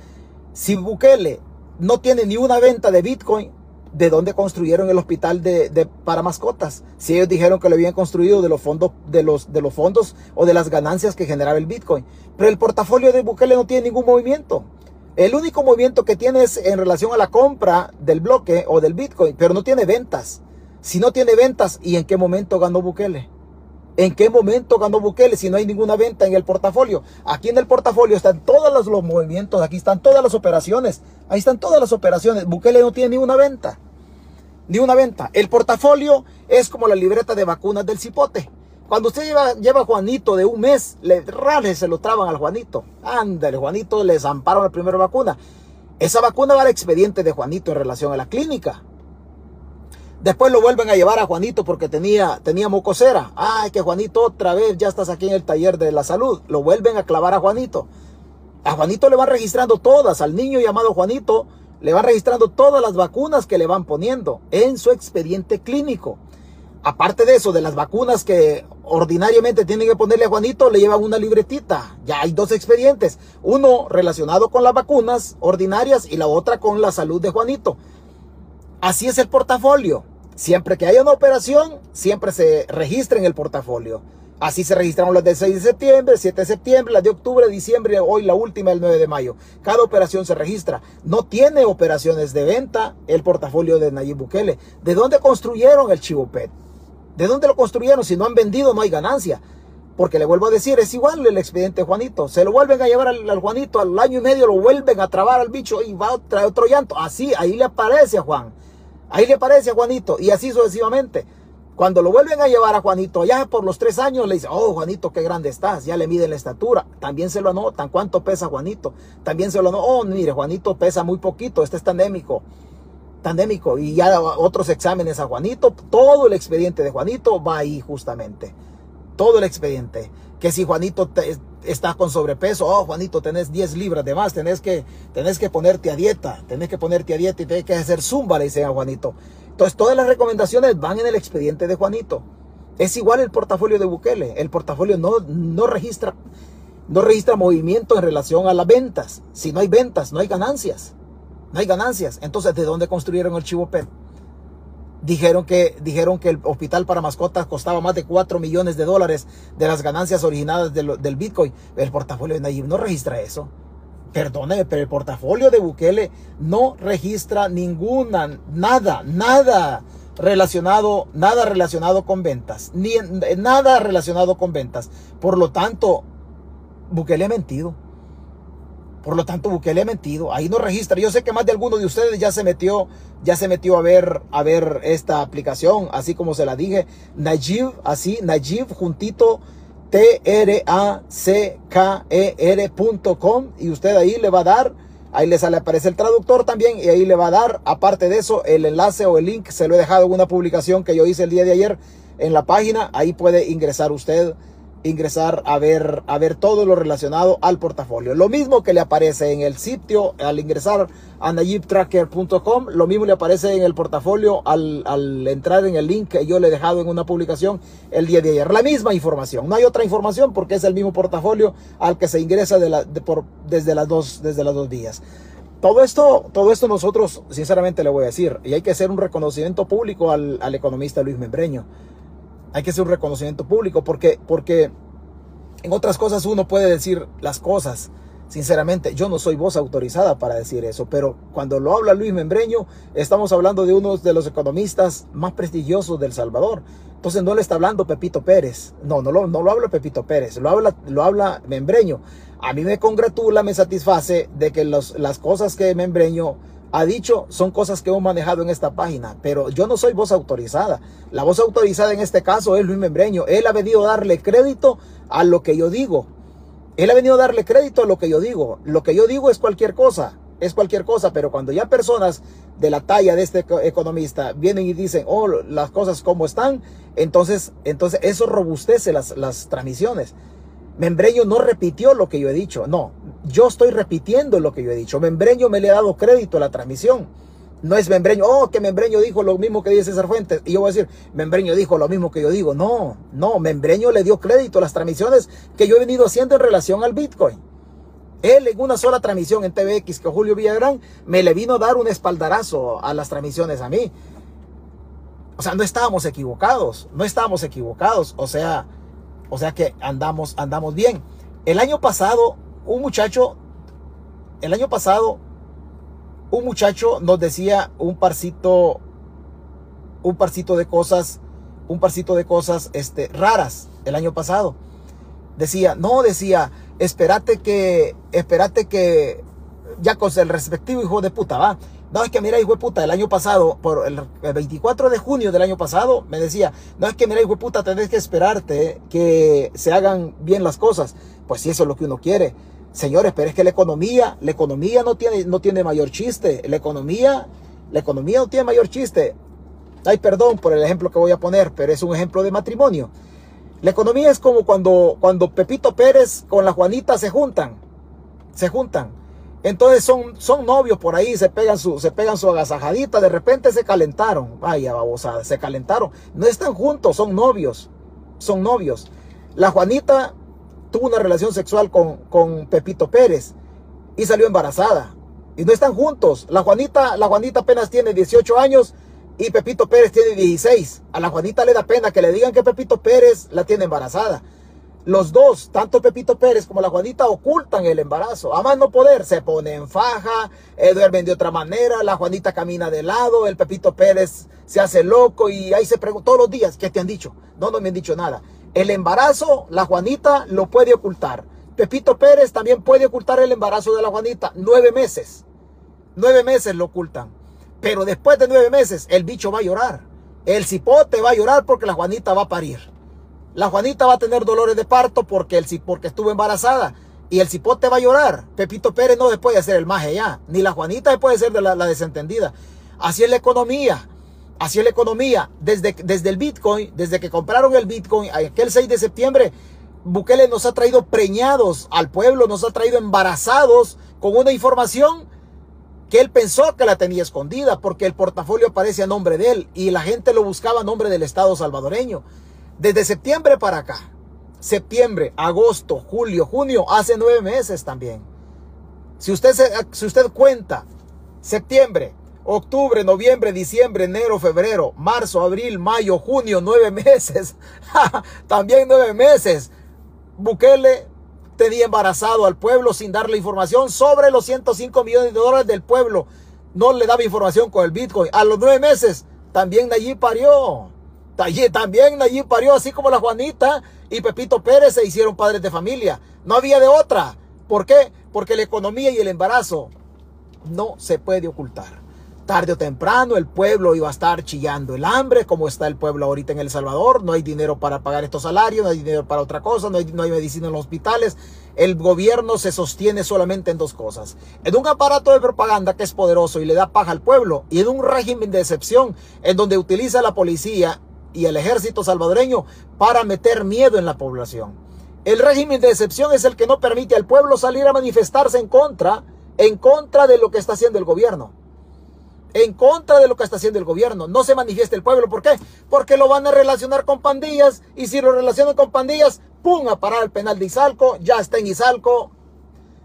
Si Bukele no tiene ni una venta de Bitcoin, de dónde construyeron el hospital de, para mascotas. Si ellos dijeron que lo habían construido de los fondos, de los, de los fondos o de las ganancias que generaba el Bitcoin. Pero el portafolio de Bukele no tiene ningún movimiento. El único movimiento que tiene es en relación a la compra del bloque o del Bitcoin, pero no tiene ventas. Si no tiene ventas, ¿y en qué momento ganó Bukele? ¿En qué momento ganó Bukele si no hay ninguna venta en el portafolio? Aquí en el portafolio están todos los, movimientos, aquí están todas las operaciones, ahí están todas las operaciones. Bukele no tiene ni una venta ni una venta. El portafolio es como la libreta de vacunas del cipote. Cuando usted lleva, lleva a Juanito de un mes, le rales se lo traban al Juanito. Ándale, Juanito le zamparon la primera vacuna. Esa vacuna va al expediente de Juanito en relación a la clínica. Después lo vuelven a llevar a Juanito porque tenía, tenía mocosera. Ay, que Juanito otra vez ya estás aquí en el taller de la salud. Lo vuelven a clavar a Juanito. A Juanito le van registrando todas. Al niño llamado Juanito le va registrando todas las vacunas que le van poniendo en su expediente clínico. Aparte de eso, de las vacunas que ordinariamente tienen que ponerle a Juanito, le llevan una libretita. Ya hay dos expedientes. Uno relacionado con las vacunas ordinarias y la otra con la salud de Juanito. Así es el portafolio. Siempre que haya una operación, siempre se registra en el portafolio. Así se registraron las del 6 de septiembre, 7 de septiembre, las de octubre, diciembre, hoy la última el 9 de mayo. Cada operación se registra. No tiene operaciones de venta el portafolio de Nayib Bukele. ¿De dónde construyeron el Chivopet? ¿De dónde lo construyeron? Si no han vendido, no hay ganancia. Porque le vuelvo a decir, es igual el expediente Juanito. Se lo vuelven a llevar al, Juanito al año y medio, lo vuelven a trabar al bicho y va a traer otro llanto. Así, ahí le aparece a Juan. Ahí le aparece a Juanito. Y así sucesivamente. Cuando lo vuelven a llevar a Juanito, ya por los tres años, le dice, oh Juanito, qué grande estás. Ya le miden la estatura. También se lo anotan. ¿Cuánto pesa Juanito? También se lo anotan. Oh, mire, Juanito pesa muy poquito. Este es tandémico. Tandémico. Y ya otros exámenes a Juanito. Todo el expediente de Juanito va ahí justamente todo el expediente. Que si Juanito está con sobrepeso, oh Juanito, tenés 10 libras de más, tenés que, tenés que ponerte a dieta, tenés que ponerte a dieta y tenés que hacer zumba, le dicen a Juanito. Entonces todas las recomendaciones van en el expediente de Juanito. Es igual el portafolio de Bukele. El portafolio no, no registra no registra movimiento en relación a las ventas. Si no hay ventas, no hay ganancias. No hay ganancias. Entonces, ¿de dónde construyeron el Chivo Pet? Dijeron que, dijeron que el hospital para mascotas costaba más de 4 millones de dólares de las ganancias originadas del, Bitcoin. El portafolio de Nayib no registra eso. Perdone, pero el portafolio de Bukele no registra ninguna, nada, nada relacionado, nada relacionado con ventas, ni nada relacionado con ventas. Por lo tanto, Bukele ha mentido. Por lo tanto, Bukele ha mentido. Ahí no registra. Yo sé que más de alguno de ustedes ya se metió, ya se metió a ver, a ver esta aplicación, así como se la dije. Najib, así, Najib juntito T-R-A-C-K-E-R.com y usted ahí le va a dar, ahí le sale, aparece el traductor también y ahí le va a dar, aparte de eso, el enlace o el link, se lo he dejado en una publicación que yo hice el día de ayer en la página, ahí puede ingresar usted ingresar a ver, a ver todo lo relacionado al portafolio. Lo mismo que le aparece en el sitio al ingresar a nayibtracker.com, lo mismo le aparece en el portafolio al, al, entrar en el link que yo le he dejado en una publicación el día de ayer. La misma información, no hay otra información porque es el mismo portafolio al que se ingresa de la, por, desde, las dos, desde las dos días. Todo esto, todo esto nosotros, sinceramente le voy a decir, y hay que hacer un reconocimiento público al, al economista Luis Membreño hay que hacer un reconocimiento público porque, porque en otras cosas uno puede decir las cosas. Sinceramente, yo no soy voz autorizada para decir eso, pero cuando lo habla Luis Membreño, estamos hablando de uno de los economistas más prestigiosos del Salvador. Entonces no le está hablando Pepito Pérez. No, no lo, no lo habla Pepito Pérez, lo habla, lo habla Membreño. A mí me congratula, me satisface de que los, las cosas que Membreño ha dicho son cosas que hemos manejado en esta página, pero yo no soy voz autorizada. La voz autorizada en este caso es Luis Membreño. Él ha venido a darle crédito a lo que yo digo. Él ha venido a darle crédito a lo que yo digo. Lo que yo digo es cualquier cosa, es cualquier cosa, pero cuando ya personas de la talla de este economista vienen y dicen, oh, las cosas como están, entonces, entonces eso robustece las, las transmisiones. Membreño no repitió lo que yo he dicho, no, yo estoy repitiendo lo que yo he dicho. Membreño me le ha dado crédito a la transmisión. No es Membreño, oh, que Membreño dijo lo mismo que dice César Fuentes. Y yo voy a decir, Membreño dijo lo mismo que yo digo. No, no, Membreño le dio crédito a las transmisiones que yo he venido haciendo en relación al Bitcoin. Él en una sola transmisión en TVX que Julio Villagrán me le vino a dar un espaldarazo a las transmisiones a mí. O sea, no estábamos equivocados, no estábamos equivocados. O sea, o sea que andamos, andamos bien. El año pasado, un muchacho, el año pasado, un muchacho nos decía un parcito, un parcito de cosas, un parcito de cosas este, raras el año pasado. Decía, no, decía, espérate que, espérate que, ya con el respectivo hijo de puta, va. No, es que mira, hijo puta, el año pasado, por el, 24 de junio del año pasado, me decía, no es que mira, hijo de puta, tenés que esperarte que se hagan bien las cosas. Pues si eso es lo que uno quiere. Señores, pero es que la economía, la economía no tiene, no tiene mayor chiste. La economía, la economía no tiene mayor chiste. Ay, perdón por el ejemplo que voy a poner, pero es un ejemplo de matrimonio. La economía es como cuando, cuando Pepito Pérez con la Juanita se juntan. Se juntan entonces son, son novios por ahí, se pegan, su, se pegan su agasajadita, de repente se calentaron. Vaya babosada, se calentaron. No están juntos, son novios. Son novios. La Juanita tuvo una relación sexual con, con Pepito Pérez y salió embarazada. Y no están juntos. La Juanita, la Juanita apenas tiene 18 años y Pepito Pérez tiene 16. A la Juanita le da pena que le digan que Pepito Pérez la tiene embarazada. Los dos, tanto Pepito Pérez como la Juanita, ocultan el embarazo. A más no poder, se pone en faja, eh, duermen de otra manera, la Juanita camina de lado, el Pepito Pérez se hace loco y ahí se pregunta todos los días, ¿qué te han dicho? No, no me han dicho nada. El embarazo, la Juanita lo puede ocultar. Pepito Pérez también puede ocultar el embarazo de la Juanita. Nueve meses. Nueve meses lo ocultan. Pero después de nueve meses, el bicho va a llorar. El cipote va a llorar porque la Juanita va a parir. La Juanita va a tener dolores de parto porque, el, porque estuvo embarazada. Y el cipote va a llorar. Pepito Pérez no se puede hacer el maje ya. Ni la Juanita se puede ser de la, desentendida. Así es la economía. Así es la economía. Desde, desde el Bitcoin, desde que compraron el Bitcoin, aquel 6 de septiembre, Bukele nos ha traído preñados al pueblo, nos ha traído embarazados con una información que él pensó que la tenía escondida porque el portafolio aparece a nombre de él y la gente lo buscaba a nombre del Estado salvadoreño. Desde septiembre para acá, septiembre, agosto, julio, junio, hace nueve meses también. Si usted, si usted cuenta septiembre, octubre, noviembre, diciembre, enero, febrero, marzo, abril, mayo, junio, nueve meses, *laughs* también nueve meses. Bukele tenía embarazado al pueblo sin darle información sobre los 105 millones de dólares del pueblo. No le daba información con el Bitcoin. A los nueve meses también allí parió. También allí parió, así como la Juanita y Pepito Pérez se hicieron padres de familia. No había de otra. ¿Por qué? Porque la economía y el embarazo no se puede ocultar tarde o temprano el pueblo iba a estar chillando el hambre, como está el pueblo ahorita en El Salvador. No hay dinero para pagar estos salarios, no hay dinero para otra cosa, no hay, no hay medicina en los hospitales. El gobierno se sostiene solamente en dos cosas. En un aparato de propaganda que es poderoso y le da paja al pueblo, y en un régimen de excepción en donde utiliza la policía y el ejército salvadoreño para meter miedo en la población. El régimen de excepción es el que no permite al pueblo salir a manifestarse en contra, en contra de lo que está haciendo el gobierno en contra de lo que está haciendo el gobierno. No se manifiesta el pueblo. ¿Por qué? Porque lo van a relacionar con pandillas. Y si lo relacionan con pandillas, ¡pum! a parar el penal de Izalco. Ya está en Izalco,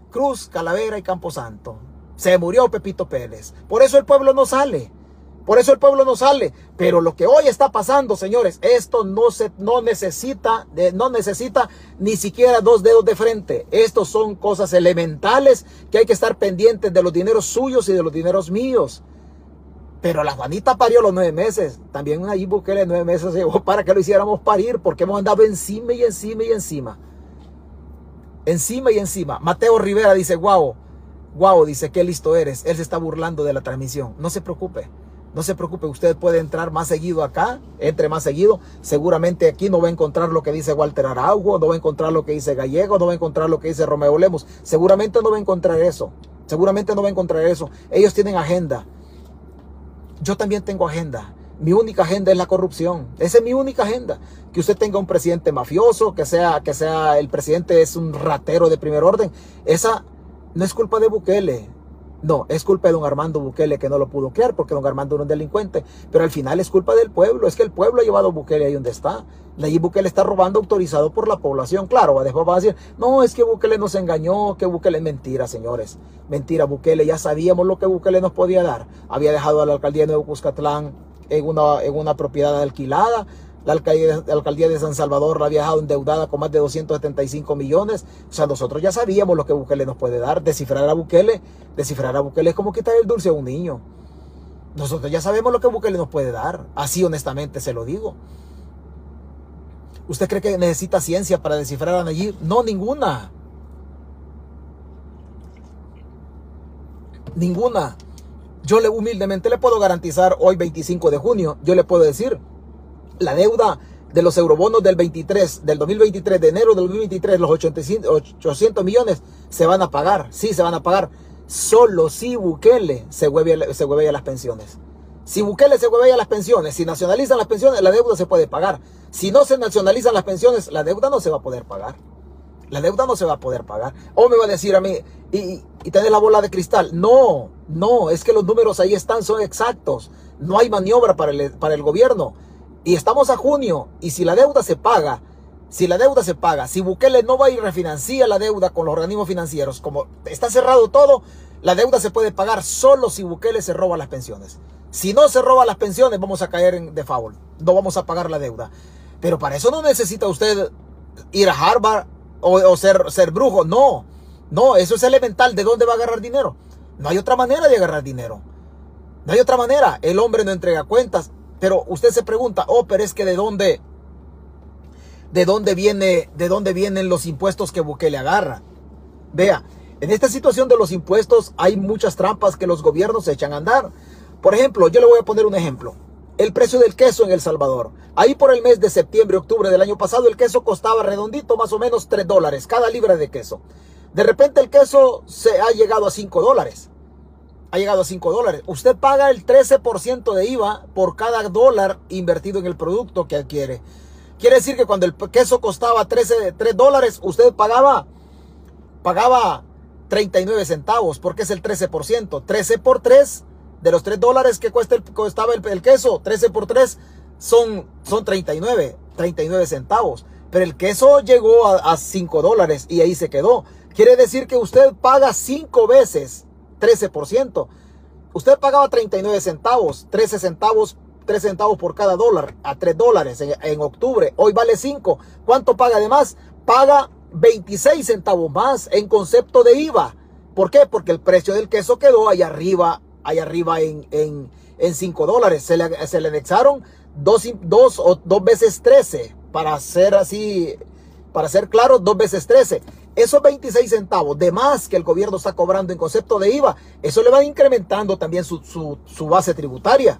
Cruz, Calavera y Camposanto. Se murió Pepito Pérez. Por eso el pueblo no sale. Por eso el pueblo no sale. Pero lo que hoy está pasando, señores, esto no se no necesita no necesita ni siquiera dos dedos de frente. Estos son cosas elementales que hay que estar pendientes de los dineros suyos y de los dineros míos. Pero la Juanita parió los nueve meses. También una Bukele nueve meses *laughs* llegó para que lo hiciéramos parir porque hemos andado encima y encima y encima. Encima y encima. Mateo Rivera dice, guau, guau, dice, qué listo eres. Él se está burlando de la transmisión. No se preocupe. No se preocupe, usted puede entrar más seguido acá, entre más seguido. Seguramente aquí no va a encontrar lo que dice Walter Araujo, no va a encontrar lo que dice Gallego, no va a encontrar lo que dice Romeo Lemos. Seguramente no va a encontrar eso. Seguramente no va a encontrar eso. Ellos tienen agenda. Yo también tengo agenda. Mi única agenda es la corrupción. Esa es mi única agenda. Que usted tenga un presidente mafioso, que sea, que sea el presidente es un ratero de primer orden. Esa no es culpa de Bukele. No, es culpa de don Armando Bukele que no lo pudo crear porque don Armando era un delincuente. Pero al final es culpa del pueblo. Es que el pueblo ha llevado a Bukele ahí donde está. Nayib Bukele está robando autorizado por la población. Claro, va a decir, no, es que Bukele nos engañó, que Bukele es mentira, señores. Mentira, Bukele, ya sabíamos lo que Bukele nos podía dar. Había dejado a la alcaldía de Nuevo Cuscatlán en una, en una propiedad alquilada. La alcaldía, la alcaldía, de San Salvador la había dejado endeudada con más de 275 millones. O sea, nosotros ya sabíamos lo que Bukele nos puede dar. Descifrar a Bukele, descifrar a Bukele es como quitar el dulce a un niño. Nosotros ya sabemos lo que Bukele nos puede dar. Así honestamente se lo digo. ¿Usted cree que necesita ciencia para descifrar a Nayib? No, ninguna. Ninguna. Yo le humildemente le puedo garantizar hoy 25 de junio, yo le puedo decir, la deuda de los eurobonos del 23, del 2023, de enero del 2023, los 800 millones se van a pagar, sí se van a pagar, solo si Bukele se hueve, se a las pensiones. Si Bukele se hueve a las pensiones, si nacionalizan las pensiones, la deuda se puede pagar. Si no se nacionalizan las pensiones, la deuda no se va a poder pagar. La deuda no se va a poder pagar. O me va a decir a mí, y, y la bola de cristal. No, no, es que los números ahí están, son exactos. No hay maniobra para el, para el gobierno. Y estamos a junio, y si la deuda se paga, si la deuda se paga, si Bukele no va y refinancia la deuda con los organismos financieros, como está cerrado todo, la deuda se puede pagar solo si Bukele se roba las pensiones. Si no se roba las pensiones, vamos a caer en default. No vamos a pagar la deuda. Pero para eso no necesita usted ir a Harvard o, ser, ser brujo. No, no, eso es elemental. ¿De dónde va a agarrar dinero? No hay otra manera de agarrar dinero. No hay otra manera. El hombre no entrega cuentas. Pero usted se pregunta, oh, pero es que de dónde, de dónde viene, de dónde vienen los impuestos que Bukele agarra. Vea, en esta situación de los impuestos hay muchas trampas que los gobiernos echan a andar. Por ejemplo, yo le voy a poner un ejemplo. El precio del queso en El Salvador. Ahí por el mes de septiembre, octubre del año pasado, el queso costaba redondito más o menos 3 dólares cada libra de queso. De repente el queso se ha llegado a 5 dólares. Ha llegado a 5 dólares. Usted paga el 13% de IVA por cada dólar invertido en el producto que adquiere. Quiere decir que cuando el queso costaba 13, 3 dólares, usted pagaba, pagaba 39 centavos, porque es el 13%. 13 por 3 de los 3 dólares que cuesta el, costaba el, queso, 13 por 3 son, son 39, 39 centavos. Pero el queso llegó a, a 5 dólares y ahí se quedó. Quiere decir que usted paga 5 veces 13%. Usted pagaba 39 centavos, 13 centavos, 3 centavos por cada dólar, a 3 dólares en, en octubre. Hoy vale 5. ¿Cuánto paga además? Paga 26 centavos más en concepto de IVA. ¿Por qué? Porque el precio del queso quedó ahí arriba, ahí arriba en, en, en 5 dólares. Se le, se le anexaron dos, dos, o dos veces 13, para ser así, para ser claro, dos veces 13. Esos 26 centavos de más que el gobierno está cobrando en concepto de IVA, eso le va incrementando también su, su, base tributaria.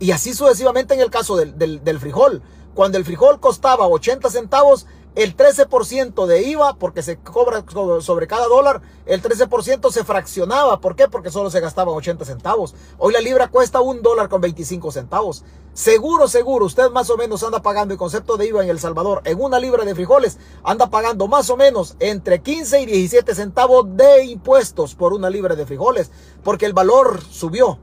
Y así sucesivamente en el caso del, del, del frijol. Cuando el frijol costaba 80 centavos, el 13% de IVA, porque se cobra sobre cada dólar, el 13% se fraccionaba. ¿Por qué? Porque solo se gastaban 80 centavos. Hoy la libra cuesta un dólar con 25 centavos. Seguro, seguro, usted más o menos anda pagando el concepto de IVA en El Salvador. En una libra de frijoles anda pagando más o menos entre 15 y 17 centavos de impuestos por una libra de frijoles, porque el valor subió.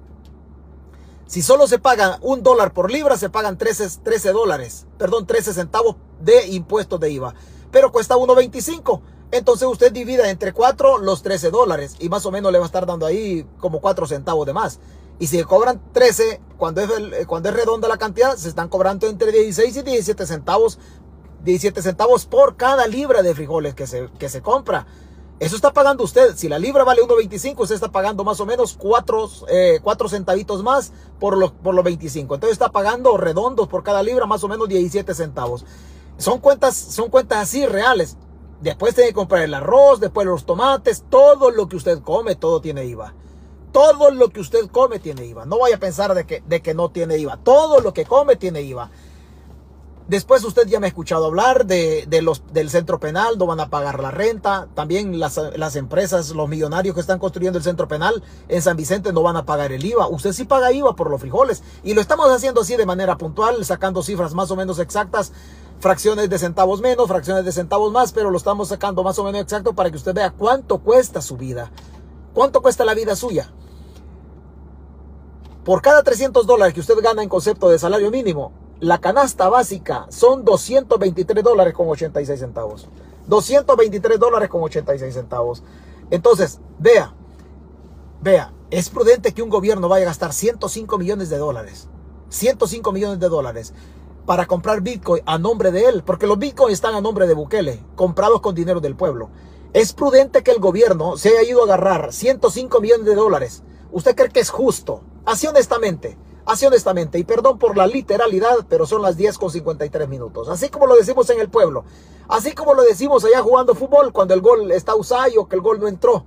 Si solo se paga un dólar por libra, se pagan 13, 13 dólares, perdón, 13 centavos de impuestos de IVA. Pero cuesta 1.25. Entonces usted divida entre 4 los 13 dólares y más o menos le va a estar dando ahí como 4 centavos de más. Y si cobran 13, cuando es, cuando es redonda la cantidad, se están cobrando entre 16 y 17 centavos, 17 centavos por cada libra de frijoles que se, que se compra. Eso está pagando usted. Si la libra vale 1.25, usted está pagando más o menos 4, eh, centavitos más por los, por los 25. Entonces está pagando redondos por cada libra más o menos 17 centavos. Son cuentas, son cuentas así reales. Después tiene que comprar el arroz, después los tomates, todo lo que usted come, todo tiene IVA. Todo lo que usted come tiene IVA. No vaya a pensar de que, de que no tiene IVA. Todo lo que come tiene IVA. Después usted ya me ha escuchado hablar de, los, del centro penal, no van a pagar la renta. También las, las, empresas, los millonarios que están construyendo el centro penal en San Vicente no van a pagar el IVA. Usted sí paga IVA por los frijoles. Y lo estamos haciendo así de manera puntual, sacando cifras más o menos exactas. Fracciones de centavos menos, fracciones de centavos más, pero lo estamos sacando más o menos exacto para que usted vea cuánto cuesta su vida. ¿Cuánto cuesta la vida suya? Por cada 300 dólares que usted gana en concepto de salario mínimo, la canasta básica son 223 dólares con 86 centavos. 223 dólares con 86 centavos. Entonces, vea, vea, es prudente que un gobierno vaya a gastar 105 millones de dólares. 105 millones de dólares para comprar Bitcoin a nombre de él, porque los Bitcoin están a nombre de Bukele, comprados con dinero del pueblo. Es prudente que el gobierno se haya ido a agarrar 105 millones de dólares. ¿Usted cree que es justo? Así honestamente. Así honestamente, y perdón por la literalidad, pero son las 10 con 53 minutos. Así como lo decimos en el pueblo. Así como lo decimos allá jugando fútbol cuando el gol está usado o que el gol no entró.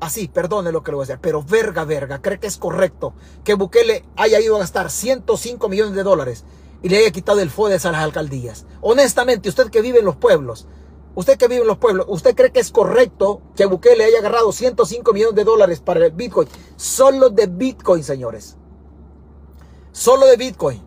Así, perdone lo que le voy a decir, pero verga, verga, cree que es correcto que Bukele haya ido a gastar 105 millones de dólares y le haya quitado el FODES a las alcaldías. Honestamente, usted que vive en los pueblos, usted que vive en los pueblos, ¿usted cree que es correcto que Bukele haya agarrado 105 millones de dólares para el Bitcoin? Solo de Bitcoin, señores solo de Bitcoin.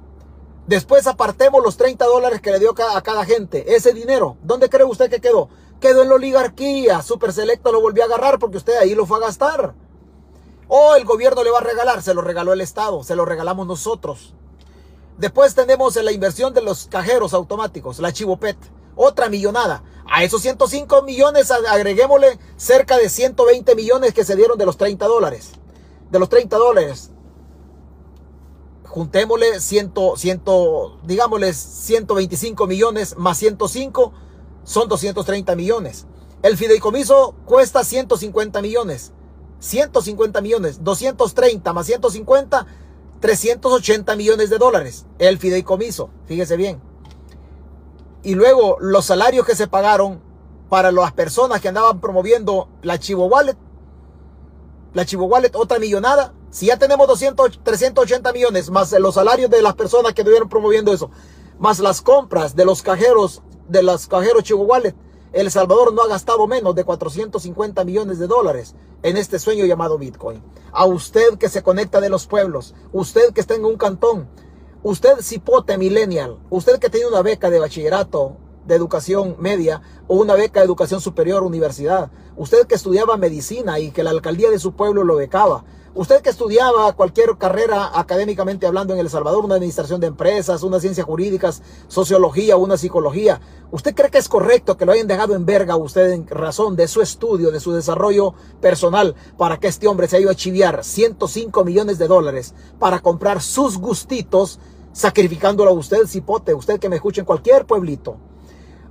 Después apartemos los 30 dólares que le dio a cada gente. Ese dinero, ¿dónde cree usted que quedó? Quedó en la oligarquía. Super Selecto lo volvió a agarrar porque usted ahí lo fue a gastar. O el gobierno le va a regalar, se lo regaló el Estado, se lo regalamos nosotros. Después tenemos la inversión de los cajeros automáticos, la Chivopet, otra millonada. A esos 105 millones agreguémosle cerca de 120 millones que se dieron de los 30 dólares. De los 30 dólares juntémosle 100, 100, digámosle 125 millones más 105 son 230 millones. El fideicomiso cuesta 150 millones. 150 millones, 230 más 150, 380 millones de dólares, el fideicomiso, fíjese bien. Y luego los salarios que se pagaron para las personas que andaban promoviendo la Chivo Wallet. La Chivo Wallet, otra millonada. Si ya tenemos 200, 380 millones, más los salarios de las personas que estuvieron promoviendo eso, más las compras de los cajeros, de los cajeros Chivo Wallet, El Salvador no ha gastado menos de 450 millones de dólares en este sueño llamado Bitcoin. A usted que se conecta de los pueblos, usted que está en un cantón, usted cipote millennial, usted que tiene una beca de bachillerato, de educación media o una beca de educación superior, universidad, usted que estudiaba medicina y que la alcaldía de su pueblo lo becaba, Usted que estudiaba cualquier carrera académicamente hablando en El Salvador, una administración de empresas, una ciencias jurídicas, sociología, una psicología, ¿usted cree que es correcto que lo hayan dejado en verga usted en razón de su estudio, de su desarrollo personal, para que este hombre se haya ido a chiviar 105 millones de dólares para comprar sus gustitos, sacrificándolo a usted, cipote, usted que me escucha en cualquier pueblito?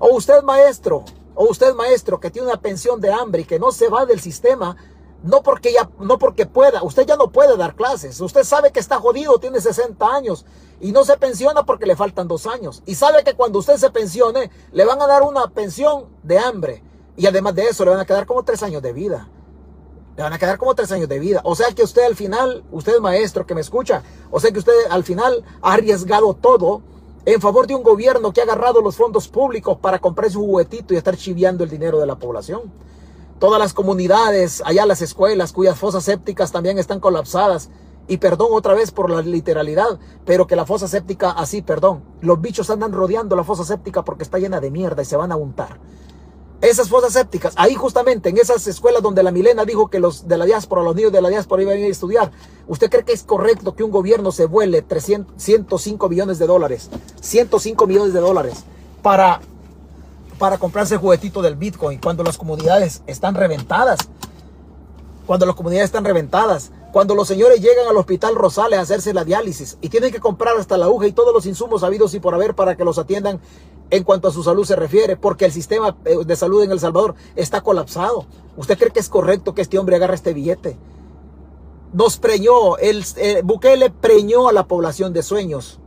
O usted maestro, o usted maestro que tiene una pensión de hambre y que no se va del sistema no porque ya, no porque pueda, usted ya no puede dar clases. Usted sabe que está jodido, tiene 60 años y no se pensiona porque le faltan dos años. Y sabe que cuando usted se pensione, le van a dar una pensión de hambre. Y además de eso, le van a quedar como tres años de vida. Le van a quedar como tres años de vida. O sea que usted al final, usted maestro que me escucha, o sea que usted al final ha arriesgado todo en favor de un gobierno que ha agarrado los fondos públicos para comprar su juguetito y estar chiviando el dinero de la población todas las comunidades, allá las escuelas cuyas fosas sépticas también están colapsadas. Y perdón otra vez por la literalidad, pero que la fosa séptica, así, perdón, los bichos andan rodeando la fosa séptica porque está llena de mierda y se van a untar. Esas fosas sépticas, ahí justamente en esas escuelas donde la Milena dijo que los de la diáspora, los niños de la diáspora iban a ir a estudiar, ¿usted cree que es correcto que un gobierno se vuele 300, 105 millones de dólares, 105 millones de dólares para para comprarse el juguetito del Bitcoin cuando las comunidades están reventadas. Cuando las comunidades están reventadas. Cuando los señores llegan al hospital Rosales a hacerse la diálisis y tienen que comprar hasta la aguja y todos los insumos habidos y por haber para que los atiendan en cuanto a su salud se refiere, porque el sistema eh, de salud en El Salvador está colapsado. ¿Usted cree que es correcto que este hombre agarre este billete? Nos preñó, el, eh, Bukele preñó a la población de sueños.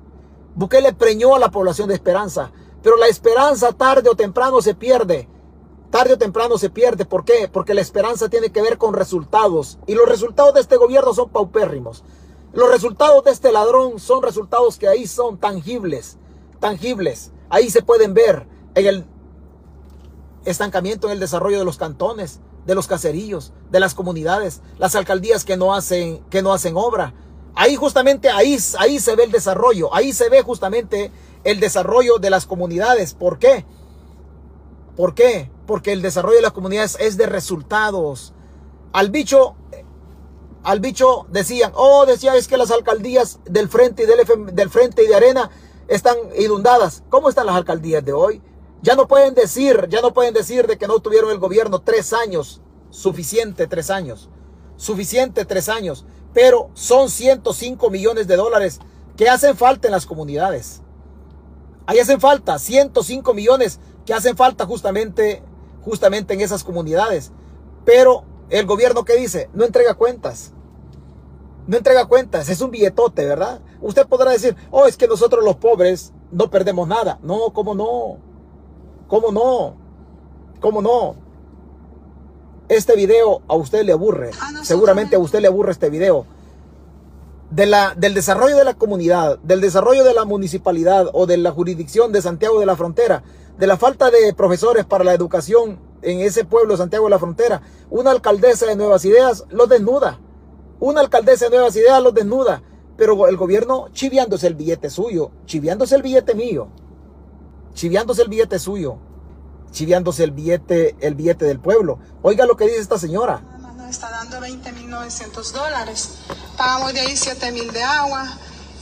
Bukele preñó a la población de esperanza. Pero la esperanza tarde o temprano se pierde. Tarde o temprano se pierde. ¿Por qué? Porque la esperanza tiene que ver con resultados. Y los resultados de este gobierno son paupérrimos. Los resultados de este ladrón son resultados que ahí son tangibles. Tangibles. Ahí se pueden ver en el estancamiento en el desarrollo de los cantones, de los caserillos, de las comunidades, las alcaldías que no hacen, que no hacen obra. Ahí justamente, ahí, ahí se ve el desarrollo, ahí se ve justamente el desarrollo de las comunidades. ¿Por qué? ¿Por qué? Porque el desarrollo de las comunidades es de resultados. Al bicho, al bicho decían, oh, decía es que las alcaldías del frente y del, del frente y de arena están inundadas. ¿Cómo están las alcaldías de hoy? Ya no pueden decir, ya no pueden decir de que no tuvieron el gobierno tres años. Suficiente tres años. Suficiente tres años. Pero son 105 millones de dólares que hacen falta en las comunidades. Ahí hacen falta 105 millones que hacen falta justamente, justamente en esas comunidades. Pero el gobierno que dice, no entrega cuentas. No entrega cuentas, es un billetote, ¿verdad? Usted podrá decir, oh, es que nosotros los pobres no perdemos nada. No, ¿cómo no? ¿Cómo no? ¿Cómo no? Este video a usted le aburre. Seguramente a usted le aburre este video de la, del desarrollo de la comunidad, del desarrollo de la municipalidad o de la jurisdicción de Santiago de la Frontera, de la falta de profesores para la educación en ese pueblo, Santiago de la Frontera, una alcaldesa de Nuevas Ideas los desnuda. Una alcaldesa de Nuevas Ideas los desnuda. Pero el gobierno chiviándose el billete suyo, chiviándose el billete mío, chiviándose el billete suyo, chiviándose el billete, el billete del pueblo. Oiga lo que dice esta señora está dando 20.900 dólares. Pagamos de ahí 7.000 de agua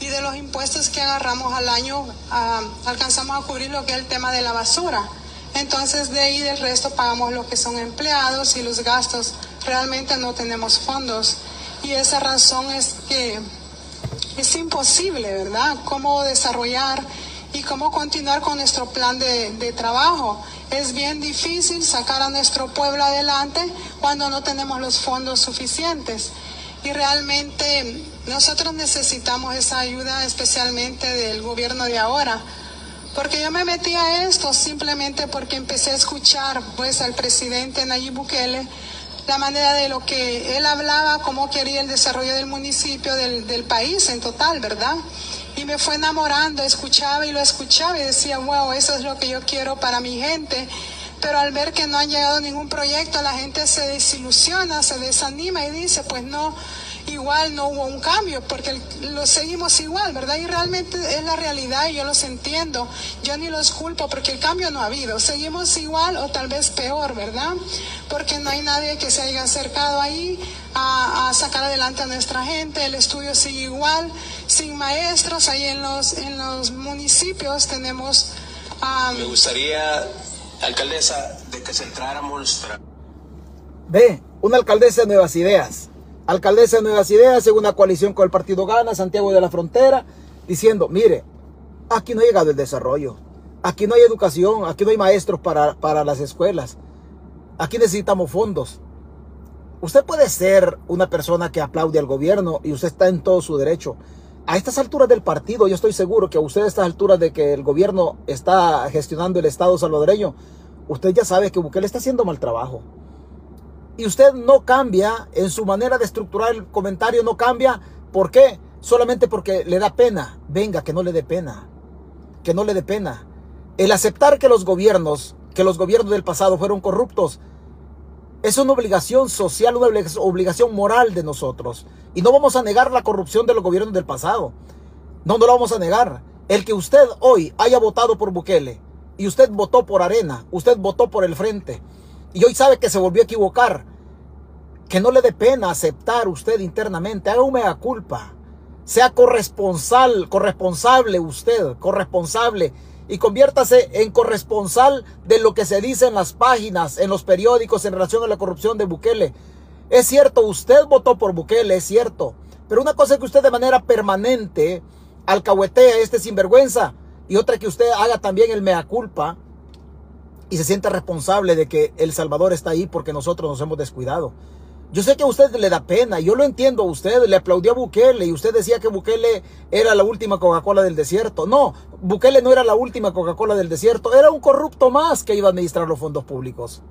y de los impuestos que agarramos al año ah, alcanzamos a cubrir lo que es el tema de la basura. Entonces de ahí del resto pagamos lo que son empleados y los gastos. Realmente no tenemos fondos y esa razón es que es imposible, ¿verdad? Cómo desarrollar y cómo continuar con nuestro plan de, trabajo. Es bien difícil sacar a nuestro pueblo adelante cuando no tenemos los fondos suficientes. Y realmente Nosotros necesitamos esa ayuda especialmente del gobierno de ahora. Porque yo me metí a esto simplemente porque empecé a escuchar pues al presidente Nayib Bukele la manera de lo que él hablaba, cómo quería el desarrollo del municipio, del país en total, ¿verdad? Y me fue enamorando, escuchaba y lo escuchaba y decía, wow, eso es lo que yo quiero para mi gente. Pero al ver que no han llegado ningún proyecto, la gente se desilusiona, se desanima y dice, pues no, igual no hubo un cambio, porque lo seguimos igual, ¿verdad? Y realmente es la realidad y yo los entiendo. Yo ni los culpo porque el cambio no ha habido. Seguimos igual o tal vez peor, ¿verdad? Porque no hay nadie que se haya acercado ahí a, sacar adelante a nuestra gente. El estudio sigue igual, sin maestros. Ahí en los, en los municipios tenemos... Me gustaría, alcaldesa, de que centráramos... Ve, una alcaldesa de nuevas ideas alcaldesa de Nuevas Ideas, en una coalición con el Partido Gana, Santiago de la Frontera, diciendo, mire, aquí no ha llegado el desarrollo, aquí no hay educación, aquí no hay maestros para, para las escuelas, aquí necesitamos fondos. Usted puede ser una persona que aplaude al gobierno y usted está en todo su derecho. A estas alturas del partido, yo estoy seguro que a usted a estas alturas de que el gobierno está gestionando el Estado salvadoreño, usted ya sabe que Bukele está haciendo mal trabajo y usted no cambia en su manera de estructurar el comentario, no cambia. ¿Por qué? Solamente porque le da pena. Venga, que no le dé pena. Que no le dé pena. El aceptar que los gobiernos, que los gobiernos del pasado fueron corruptos, es una obligación social, una obligación moral de nosotros. Y no vamos a negar la corrupción de los gobiernos del pasado. No, no lo vamos a negar. El que usted hoy haya votado por Bukele y usted votó por Arena, usted votó por el Frente, y hoy sabe que se volvió a equivocar, que no le dé pena aceptar usted internamente, haga una culpa, sea corresponsal, corresponsable usted, corresponsable y conviértase en corresponsal de lo que se dice en las páginas, en los periódicos en relación a la corrupción de Bukele. Es cierto, usted votó por Bukele, es cierto, pero una cosa es que usted de manera permanente alcahuetea este sinvergüenza y otra que usted haga también el mea culpa y se siente responsable de que El Salvador está ahí porque nosotros nos hemos descuidado. Yo sé que a usted le da pena, yo lo entiendo a usted, le aplaudió a Bukele y usted decía que Bukele era la última Coca-Cola del desierto. No, Bukele no era la última Coca-Cola del desierto, era un corrupto más que iba a administrar los fondos públicos.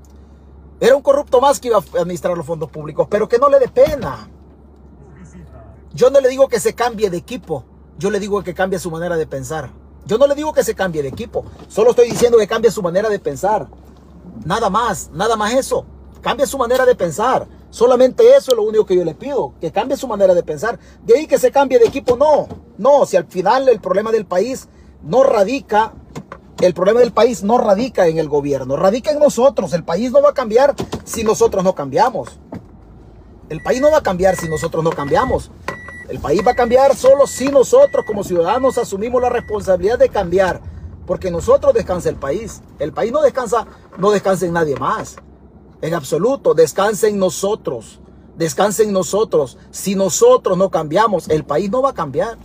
Era un corrupto más que iba a administrar los fondos públicos, pero que no le dé pena. Yo no le digo que se cambie de equipo, yo le digo que cambie su manera de pensar. Yo no le digo que se cambie de equipo, solo estoy diciendo que cambie su manera de pensar. Nada más, nada más eso. Cambie su manera de pensar. Solamente eso es lo único que yo le pido, que cambie su manera de pensar. De ahí que se cambie de equipo, no. No, si al final el problema del país no radica, el problema del país no radica en el gobierno, radica en nosotros. El país no va a cambiar si nosotros no cambiamos. El país no va a cambiar si nosotros no cambiamos. El país va a cambiar solo si nosotros como ciudadanos asumimos la responsabilidad de cambiar. Porque nosotros descansa el país. El país no descansa, no descansa en nadie más. En absoluto, descansa en nosotros. Descansa en nosotros. Si nosotros no cambiamos, el país no va a cambiar.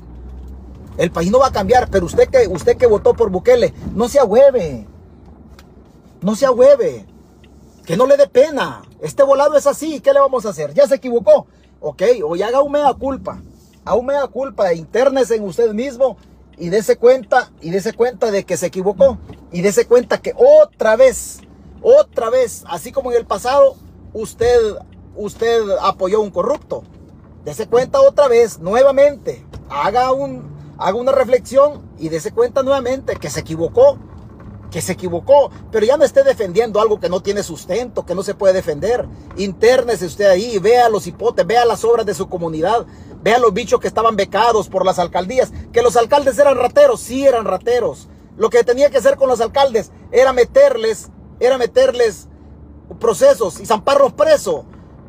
El país no va a cambiar, pero usted que, usted que votó por Bukele, no se ahueve. No se ahueve. Que no le dé pena. Este volado es así. ¿Qué le vamos a hacer? Ya se equivocó. Ok, hoy haga un mea culpa aún me da culpa, internese en usted mismo y dése cuenta, y dése cuenta de que se equivocó, y dése cuenta que otra vez, otra vez, así como en el pasado, usted, usted apoyó a un corrupto. Dese cuenta otra vez, nuevamente, haga, un, haga una reflexión y dése cuenta nuevamente que se equivocó, que se equivocó, pero ya no esté defendiendo algo que no tiene sustento, que no se puede defender. Internese usted ahí, vea los hipotes, vea las obras de su comunidad, Vean los bichos que estaban becados por las alcaldías. Que los alcaldes eran rateros, sí eran rateros. Lo que tenía que hacer con los alcaldes era meterles, era meterles procesos y zamparlos presos.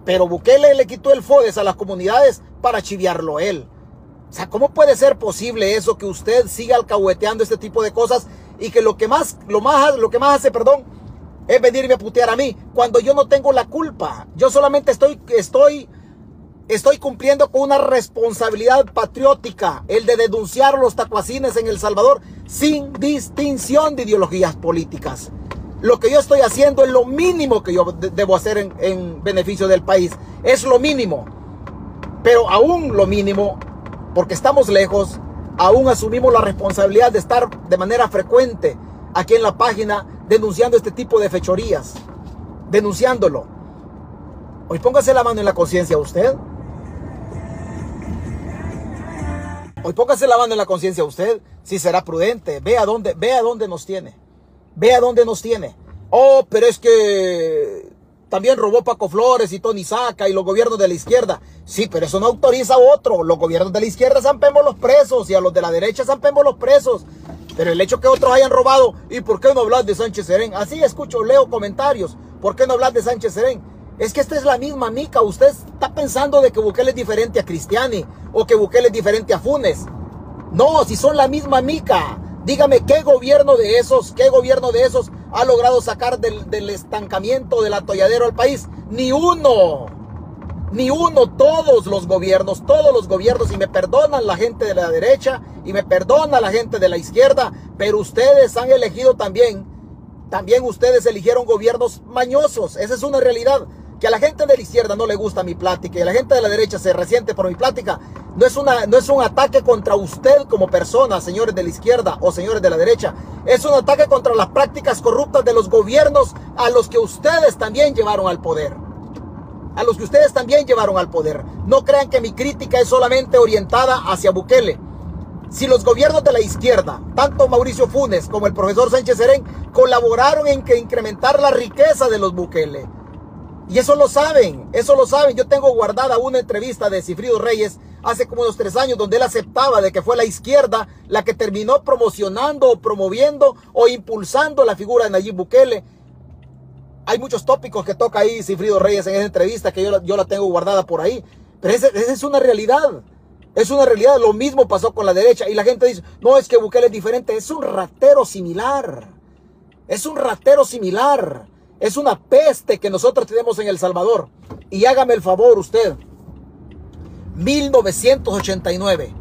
Pero Bukele le quitó el FODES a las comunidades para chiviarlo él. O sea, ¿cómo puede ser posible eso que usted siga alcahueteando este tipo de cosas y que lo que más, lo más, lo que más hace, perdón, es venirme a putear a mí cuando yo no tengo la culpa? Yo solamente estoy, estoy Estoy cumpliendo con una responsabilidad patriótica, el de denunciar los tacuacines en El Salvador sin distinción de ideologías políticas. Lo que yo estoy haciendo es lo mínimo que yo debo hacer en, beneficio del país. Es lo mínimo. Pero aún lo mínimo, porque estamos lejos, aún asumimos la responsabilidad de estar de manera frecuente aquí en la página denunciando este tipo de fechorías, denunciándolo. Hoy póngase la mano en la conciencia usted. Hoy póngase la mano en la conciencia usted, si será prudente, vea dónde, vea dónde nos tiene. Vea dónde nos tiene. Oh, pero es que también robó Paco Flores y Tony Saca y los gobiernos de la izquierda. Sí, pero eso no autoriza a otro. Los gobiernos de la izquierda zampemos los presos y a los de la derecha zampemos los presos. Pero el hecho que otros hayan robado, ¿y por qué no hablar de Sánchez Serén? Así escucho, leo comentarios. ¿Por qué no hablar de Sánchez Serén? Es que esta es la misma mica. Usted está pensando de que Bukele es diferente a Cristiani o que Bukele es diferente a Funes. No, si son la misma mica. Dígame qué gobierno de esos, qué gobierno de esos ha logrado sacar del, del estancamiento, del atolladero al país. Ni uno. Ni uno, todos los gobiernos, todos los gobiernos, y me perdonan la gente de la derecha y me perdona la gente de la izquierda, pero ustedes han elegido también, también ustedes eligieron gobiernos mañosos, esa es una realidad. Que a la gente de la izquierda no le gusta mi plática y a la gente de la derecha se resiente por mi plática, no es, una, no es un ataque contra usted como persona, señores de la izquierda o señores de la derecha. Es un ataque contra las prácticas corruptas de los gobiernos a los que ustedes también llevaron al poder. A los que ustedes también llevaron al poder. No crean que mi crítica es solamente orientada hacia Bukele. Si los gobiernos de la izquierda, tanto Mauricio Funes como el profesor Sánchez Serén, colaboraron en que incrementar la riqueza de los Bukele, y eso lo saben, eso lo saben. Yo tengo guardada una entrevista de Cifrido Reyes hace como unos tres años donde él aceptaba de que fue la izquierda la que terminó promocionando o promoviendo o impulsando la figura de Nayib Bukele. Hay muchos tópicos que toca ahí Cifrido Reyes en esa entrevista que yo, la, yo la tengo guardada por ahí. Pero esa, esa es una realidad. Es una realidad. Lo mismo pasó con la derecha. Y la gente dice, no es que Bukele es diferente. Es un ratero similar. Es un ratero similar. Es una peste que nosotros tenemos en El Salvador. Y hágame el favor usted. 1989,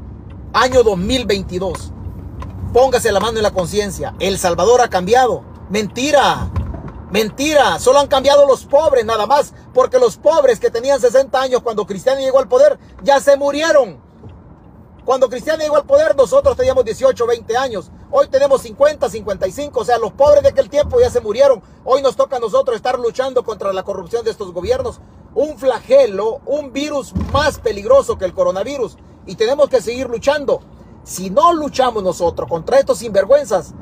año 2022. Póngase la mano en la conciencia. El Salvador ha cambiado. Mentira. Mentira. Solo han cambiado los pobres nada más. Porque los pobres que tenían 60 años cuando Cristiano llegó al poder ya se murieron. Cuando Cristiano llegó al poder, nosotros teníamos 18, 20 años. Hoy tenemos 50, 55. O sea, los pobres de aquel tiempo ya se murieron. Hoy nos toca a nosotros estar luchando contra la corrupción de estos gobiernos. Un flagelo, un virus más peligroso que el coronavirus. Y tenemos que seguir luchando. Si no luchamos nosotros contra estos sinvergüenzas,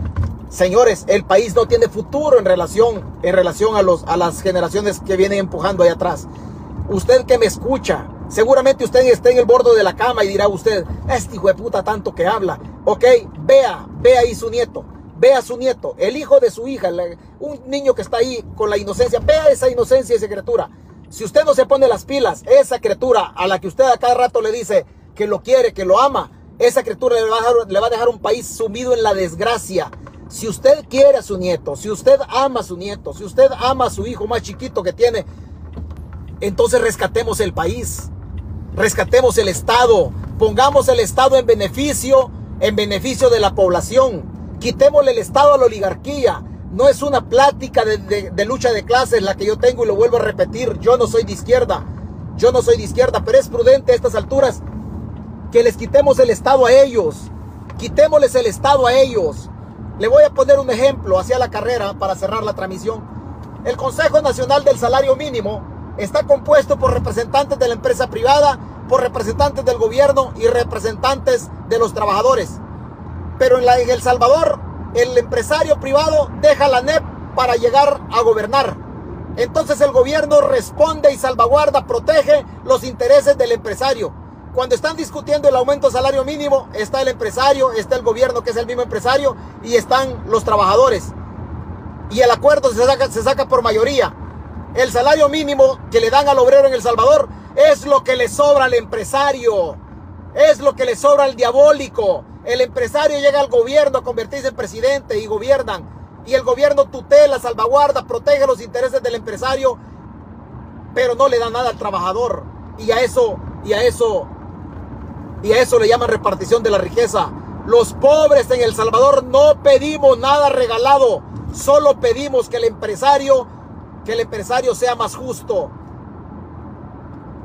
señores, el país no tiene futuro en relación, en relación a, los, a las generaciones que vienen empujando ahí atrás. Usted que me escucha, Seguramente usted esté en el borde de la cama y dirá usted, este hijo de puta tanto que habla. Ok, vea, vea ahí su nieto. Vea su nieto, el hijo de su hija, un niño que está ahí con la inocencia. Vea esa inocencia, esa criatura. Si usted no se pone las pilas, esa criatura a la que usted a cada rato le dice que lo quiere, que lo ama, esa criatura le va a dejar, le va a dejar un país sumido en la desgracia. Si usted quiere a su nieto, si usted ama a su nieto, si usted ama a su hijo más chiquito que tiene, entonces rescatemos el país rescatemos el Estado, pongamos el Estado en beneficio, en beneficio de la población, quitémosle el Estado a la oligarquía. No es una plática de, lucha de clases la que yo tengo y lo vuelvo a repetir. Yo no soy de izquierda, yo no soy de izquierda, pero es prudente a estas alturas que les quitemos el Estado a ellos. Quitémosles el Estado a ellos. Le voy a poner un ejemplo hacia la carrera para cerrar la transmisión. El Consejo Nacional del Salario Mínimo está compuesto por representantes de la empresa privada, por representantes del gobierno y representantes de los trabajadores. Pero en, la, El Salvador, el empresario privado deja la NEP para llegar a gobernar. Entonces el gobierno responde y salvaguarda, protege los intereses del empresario. Cuando están discutiendo el aumento del salario mínimo, está el empresario, está el gobierno que es el mismo empresario y están los trabajadores. Y el acuerdo se se saca por mayoría. El salario mínimo que le dan al obrero en El Salvador es lo que le sobra al empresario. Es lo que le sobra al diabólico. El empresario llega al gobierno a convertirse en presidente y gobiernan. Y el gobierno tutela, salvaguarda, protege los intereses del empresario, pero no le da nada al trabajador. Y a eso, y a eso, y a eso le llaman repartición de la riqueza. Los pobres en El Salvador no pedimos nada regalado, solo pedimos que el empresario que el empresario sea más justo.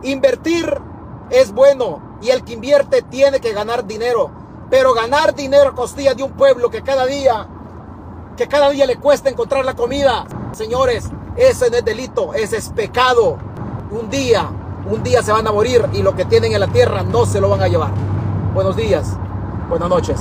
Invertir es bueno y el que invierte tiene que ganar dinero. Pero ganar dinero a costilla de un pueblo que cada día, que cada día le cuesta encontrar la comida. Señores, ese no es delito, ese es pecado. Un día, un día se van a morir y lo que tienen en la tierra no se lo van a llevar. Buenos días, buenas noches.